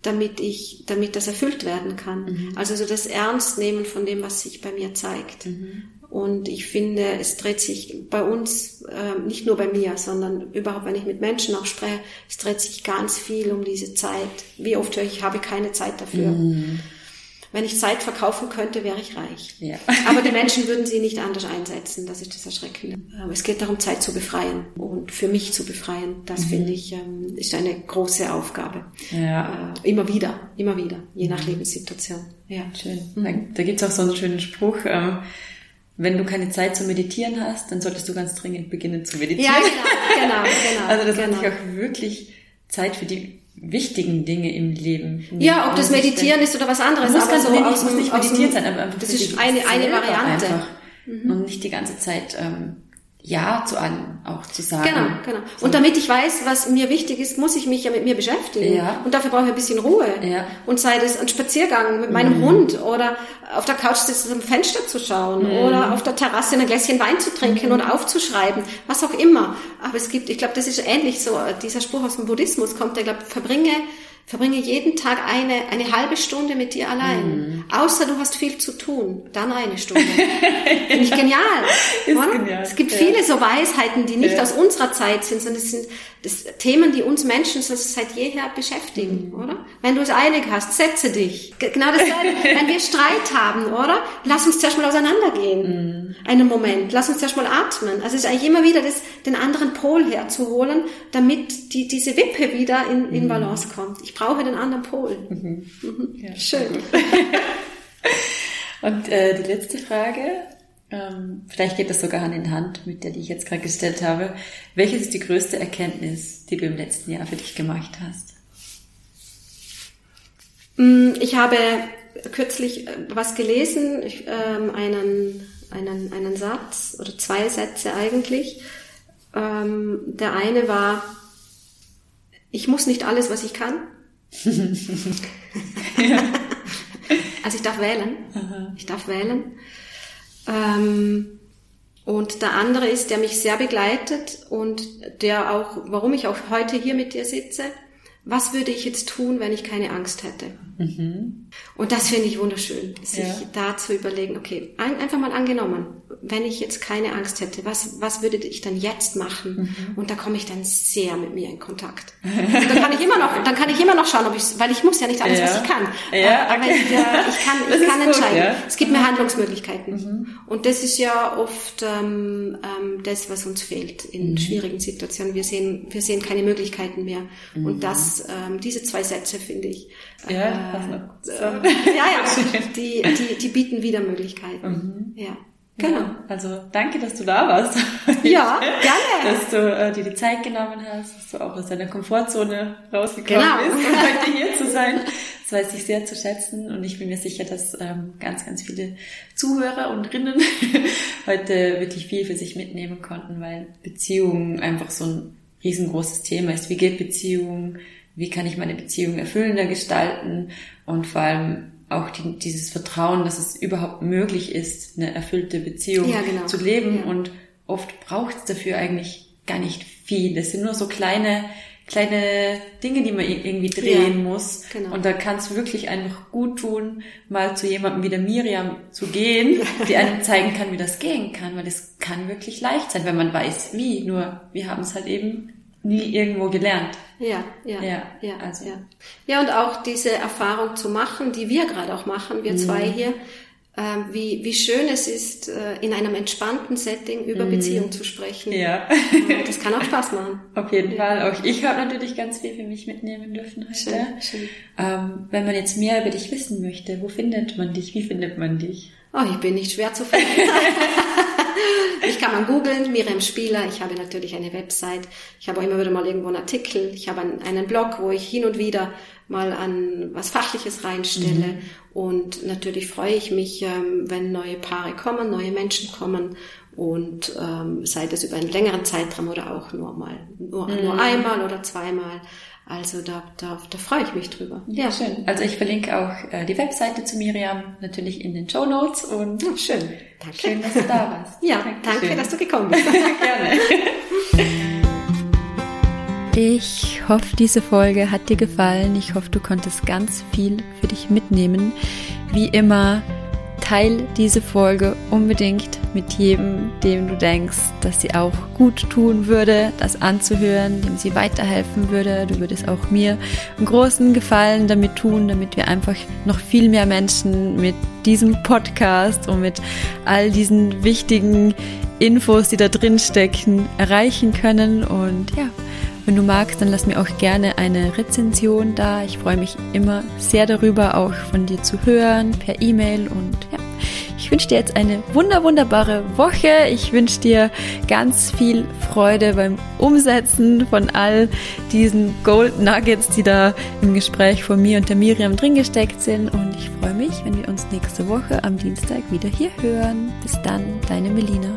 damit ich, damit das erfüllt werden kann. Also so das Ernstnehmen von dem, was sich bei mir zeigt. Und ich finde, es dreht sich bei uns, ähm, nicht nur bei mir, sondern überhaupt, wenn ich mit Menschen auch spreche, es dreht sich ganz viel um diese Zeit. Wie oft höre ich, ich habe keine Zeit dafür. Wenn ich Zeit verkaufen könnte, wäre ich reich. Ja. Aber die Menschen würden sie nicht anders einsetzen. Das ist das Erschreckende. Aber es geht darum, Zeit zu befreien und für mich zu befreien. Das finde ich ähm, ist eine große Aufgabe. Ja. Äh, immer wieder, immer wieder, je nach Lebenssituation. Ja. Schön. Da, da gibt's auch so einen schönen Spruch. Ähm, wenn du keine Zeit zum Meditieren hast, dann solltest du ganz dringend beginnen zu meditieren. Ja, genau, genau, genau. Also das genau. finde ich auch wirklich Zeit für die wichtigen Dinge im Leben. Ja, ob das Muss ich Meditieren ist oder was anderes, muss aber so nee, aus muss nicht meditiert sein, aber einfach das ist eine- eine Variante. Einfach. Und nicht die ganze Zeit ähm, Ja zu allem auch zu sagen. Genau, genau. Und damit ich weiß, was mir wichtig ist, muss ich mich ja mit mir beschäftigen. Ja. Und dafür brauche ich ein bisschen Ruhe. Ja. Und sei das ein Spaziergang mit meinem Hund oder auf der Couch sitzen am Fenster zu schauen oder auf der Terrasse ein Gläschen Wein zu trinken und aufzuschreiben, was auch immer. Aber es gibt, ich glaube, das ist ähnlich so, dieser Spruch aus dem Buddhismus kommt, der glaubt, verbringe Verbringe jeden Tag eine, eine halbe Stunde mit dir allein. Außer du hast viel zu tun. Dann eine Stunde. Finde ich genial. Genial, Es gibt ja. viele so Weisheiten, die nicht Ja. aus unserer Zeit sind, sondern es sind das Themen, die uns Menschen seit jeher beschäftigen, Mhm. oder? Wenn du es eilig hast, setze dich. Ge- Genau das Wenn wir Streit haben, oder? Lass uns zuerst mal auseinandergehen. Mhm. Einen Moment. Lass uns erst mal atmen. Also es ist eigentlich immer wieder das, den anderen Pol herzuholen, damit die, diese Wippe wieder in, in mhm. Balance kommt. Ich brauche den anderen Pol. Mhm. Mhm. Ja, Schön. Und äh, die letzte Frage, ähm, vielleicht geht das sogar Hand in Hand mit der, die ich jetzt gerade gestellt habe. Welches ist die größte Erkenntnis, die du im letzten Jahr für dich gemacht hast? Mm, ich habe kürzlich äh, was gelesen, ich, ähm, einen, einen, einen Satz oder zwei Sätze eigentlich. Ähm, der eine war, ich muss nicht alles, was ich kann. Also ich darf wählen. Aha. Ich darf wählen. Ähm, und der andere ist, der mich sehr begleitet und der auch, warum ich auch heute hier mit dir sitze, was würde ich jetzt tun, wenn ich keine Angst hätte? Mhm. Und das finde ich wunderschön, sich ja. da zu überlegen, okay, ein, einfach mal angenommen, wenn ich jetzt keine Angst hätte, was, was würde ich dann jetzt machen? Mhm. Und da komme ich dann sehr mit mir in Kontakt. Und dann kann ich immer noch, dann kann ich immer noch schauen, ob ich, weil ich muss ja nicht alles, ja. was ich kann. Ja, aber okay. ich, äh, ich kann, ich kann entscheiden. Gut, ja. Es gibt mir Handlungsmöglichkeiten. Mhm. Und das ist ja oft ähm, ähm, das, was uns fehlt in mhm. schwierigen Situationen. Wir sehen, wir sehen keine Möglichkeiten mehr. Und mhm. das, ähm, diese zwei Sätze finde ich. Ja äh, äh, ja, ja, die, die, die bieten wieder Möglichkeiten. Mhm. Ja. Genau. Also danke, dass du da warst. Ja, gerne. Dass du äh, dir die Zeit genommen hast, dass du auch aus deiner Komfortzone rausgekommen genau. bist, um heute hier zu sein. Das weiß ich sehr zu schätzen und ich bin mir sicher, dass ähm, ganz, ganz viele Zuhörer und Rinnen heute wirklich viel für sich mitnehmen konnten, weil Beziehung einfach so ein riesengroßes Thema ist. Wie geht Beziehung? Wie kann ich meine Beziehung erfüllender gestalten und vor allem auch die, dieses Vertrauen, dass es überhaupt möglich ist, eine erfüllte Beziehung ja, genau. zu leben. Ja. Und oft braucht es dafür eigentlich gar nicht viel. Das sind nur so kleine, kleine Dinge, die man irgendwie drehen ja, muss. Genau. Und da kann es wirklich einfach gut tun, mal zu jemandem wie der Miriam zu gehen, die einem zeigen kann, wie das gehen kann, weil es kann wirklich leicht sein, wenn man weiß, wie. Nur wir haben es halt eben nie irgendwo gelernt. Ja, ja, ja, ja, also. ja. Ja, und auch diese Erfahrung zu machen, die wir gerade auch machen, wir mhm. zwei hier, äh, wie, wie schön es ist, äh, in einem entspannten Setting über mhm. Beziehung zu sprechen. Ja. Das kann auch Spaß machen. Auf jeden. Fall. Auch ich habe natürlich ganz viel für mich mitnehmen dürfen heute. Schön, schön. Ähm, wenn man jetzt mehr über dich wissen möchte, wo findet man dich? Wie findet man dich? Oh, ich bin nicht schwer zu finden. ich kann man googeln, Miriam Spieler. Ich habe natürlich eine Website. Ich habe auch immer wieder mal irgendwo einen Artikel. Ich habe einen Blog, wo ich hin und wieder mal an was Fachliches reinstelle. Mhm. Und natürlich freue ich mich, ähm, wenn neue Paare kommen, neue Menschen kommen und ähm, sei das über einen längeren Zeitraum oder auch nur mal nur, mhm. nur einmal oder zweimal. Also da, da, da freue ich mich drüber. Ja, schön. Also ich verlinke auch äh, die Webseite zu Miriam natürlich in den Show Notes und ja, schön. Danke. Schön, dass du da warst. Ja, Dankeschön. danke, dass du gekommen bist. Gerne. Ich hoffe, diese Folge hat dir gefallen. Ich hoffe, du konntest ganz viel für dich mitnehmen. Wie immer teil diese Folge unbedingt mit jedem, dem du denkst, dass sie auch gut tun würde, das anzuhören, dem sie weiterhelfen würde. Du würdest auch mir einen großen Gefallen damit tun, damit wir einfach noch viel mehr Menschen mit diesem Podcast und mit all diesen wichtigen Infos, die da drin stecken, erreichen können. Und ja, wenn du magst, dann lass mir auch gerne eine Rezension da. Ich freue mich immer sehr darüber, auch von dir zu hören, per E-Mail und ja. Ich wünsche dir jetzt eine wunder, wunderbare Woche. Ich wünsche dir ganz viel Freude beim Umsetzen von all diesen Gold Nuggets, die da im Gespräch von mir und der Miriam drin gesteckt sind. Und ich freue mich, wenn wir uns nächste Woche am Dienstag wieder hier hören. Bis dann, deine Melina.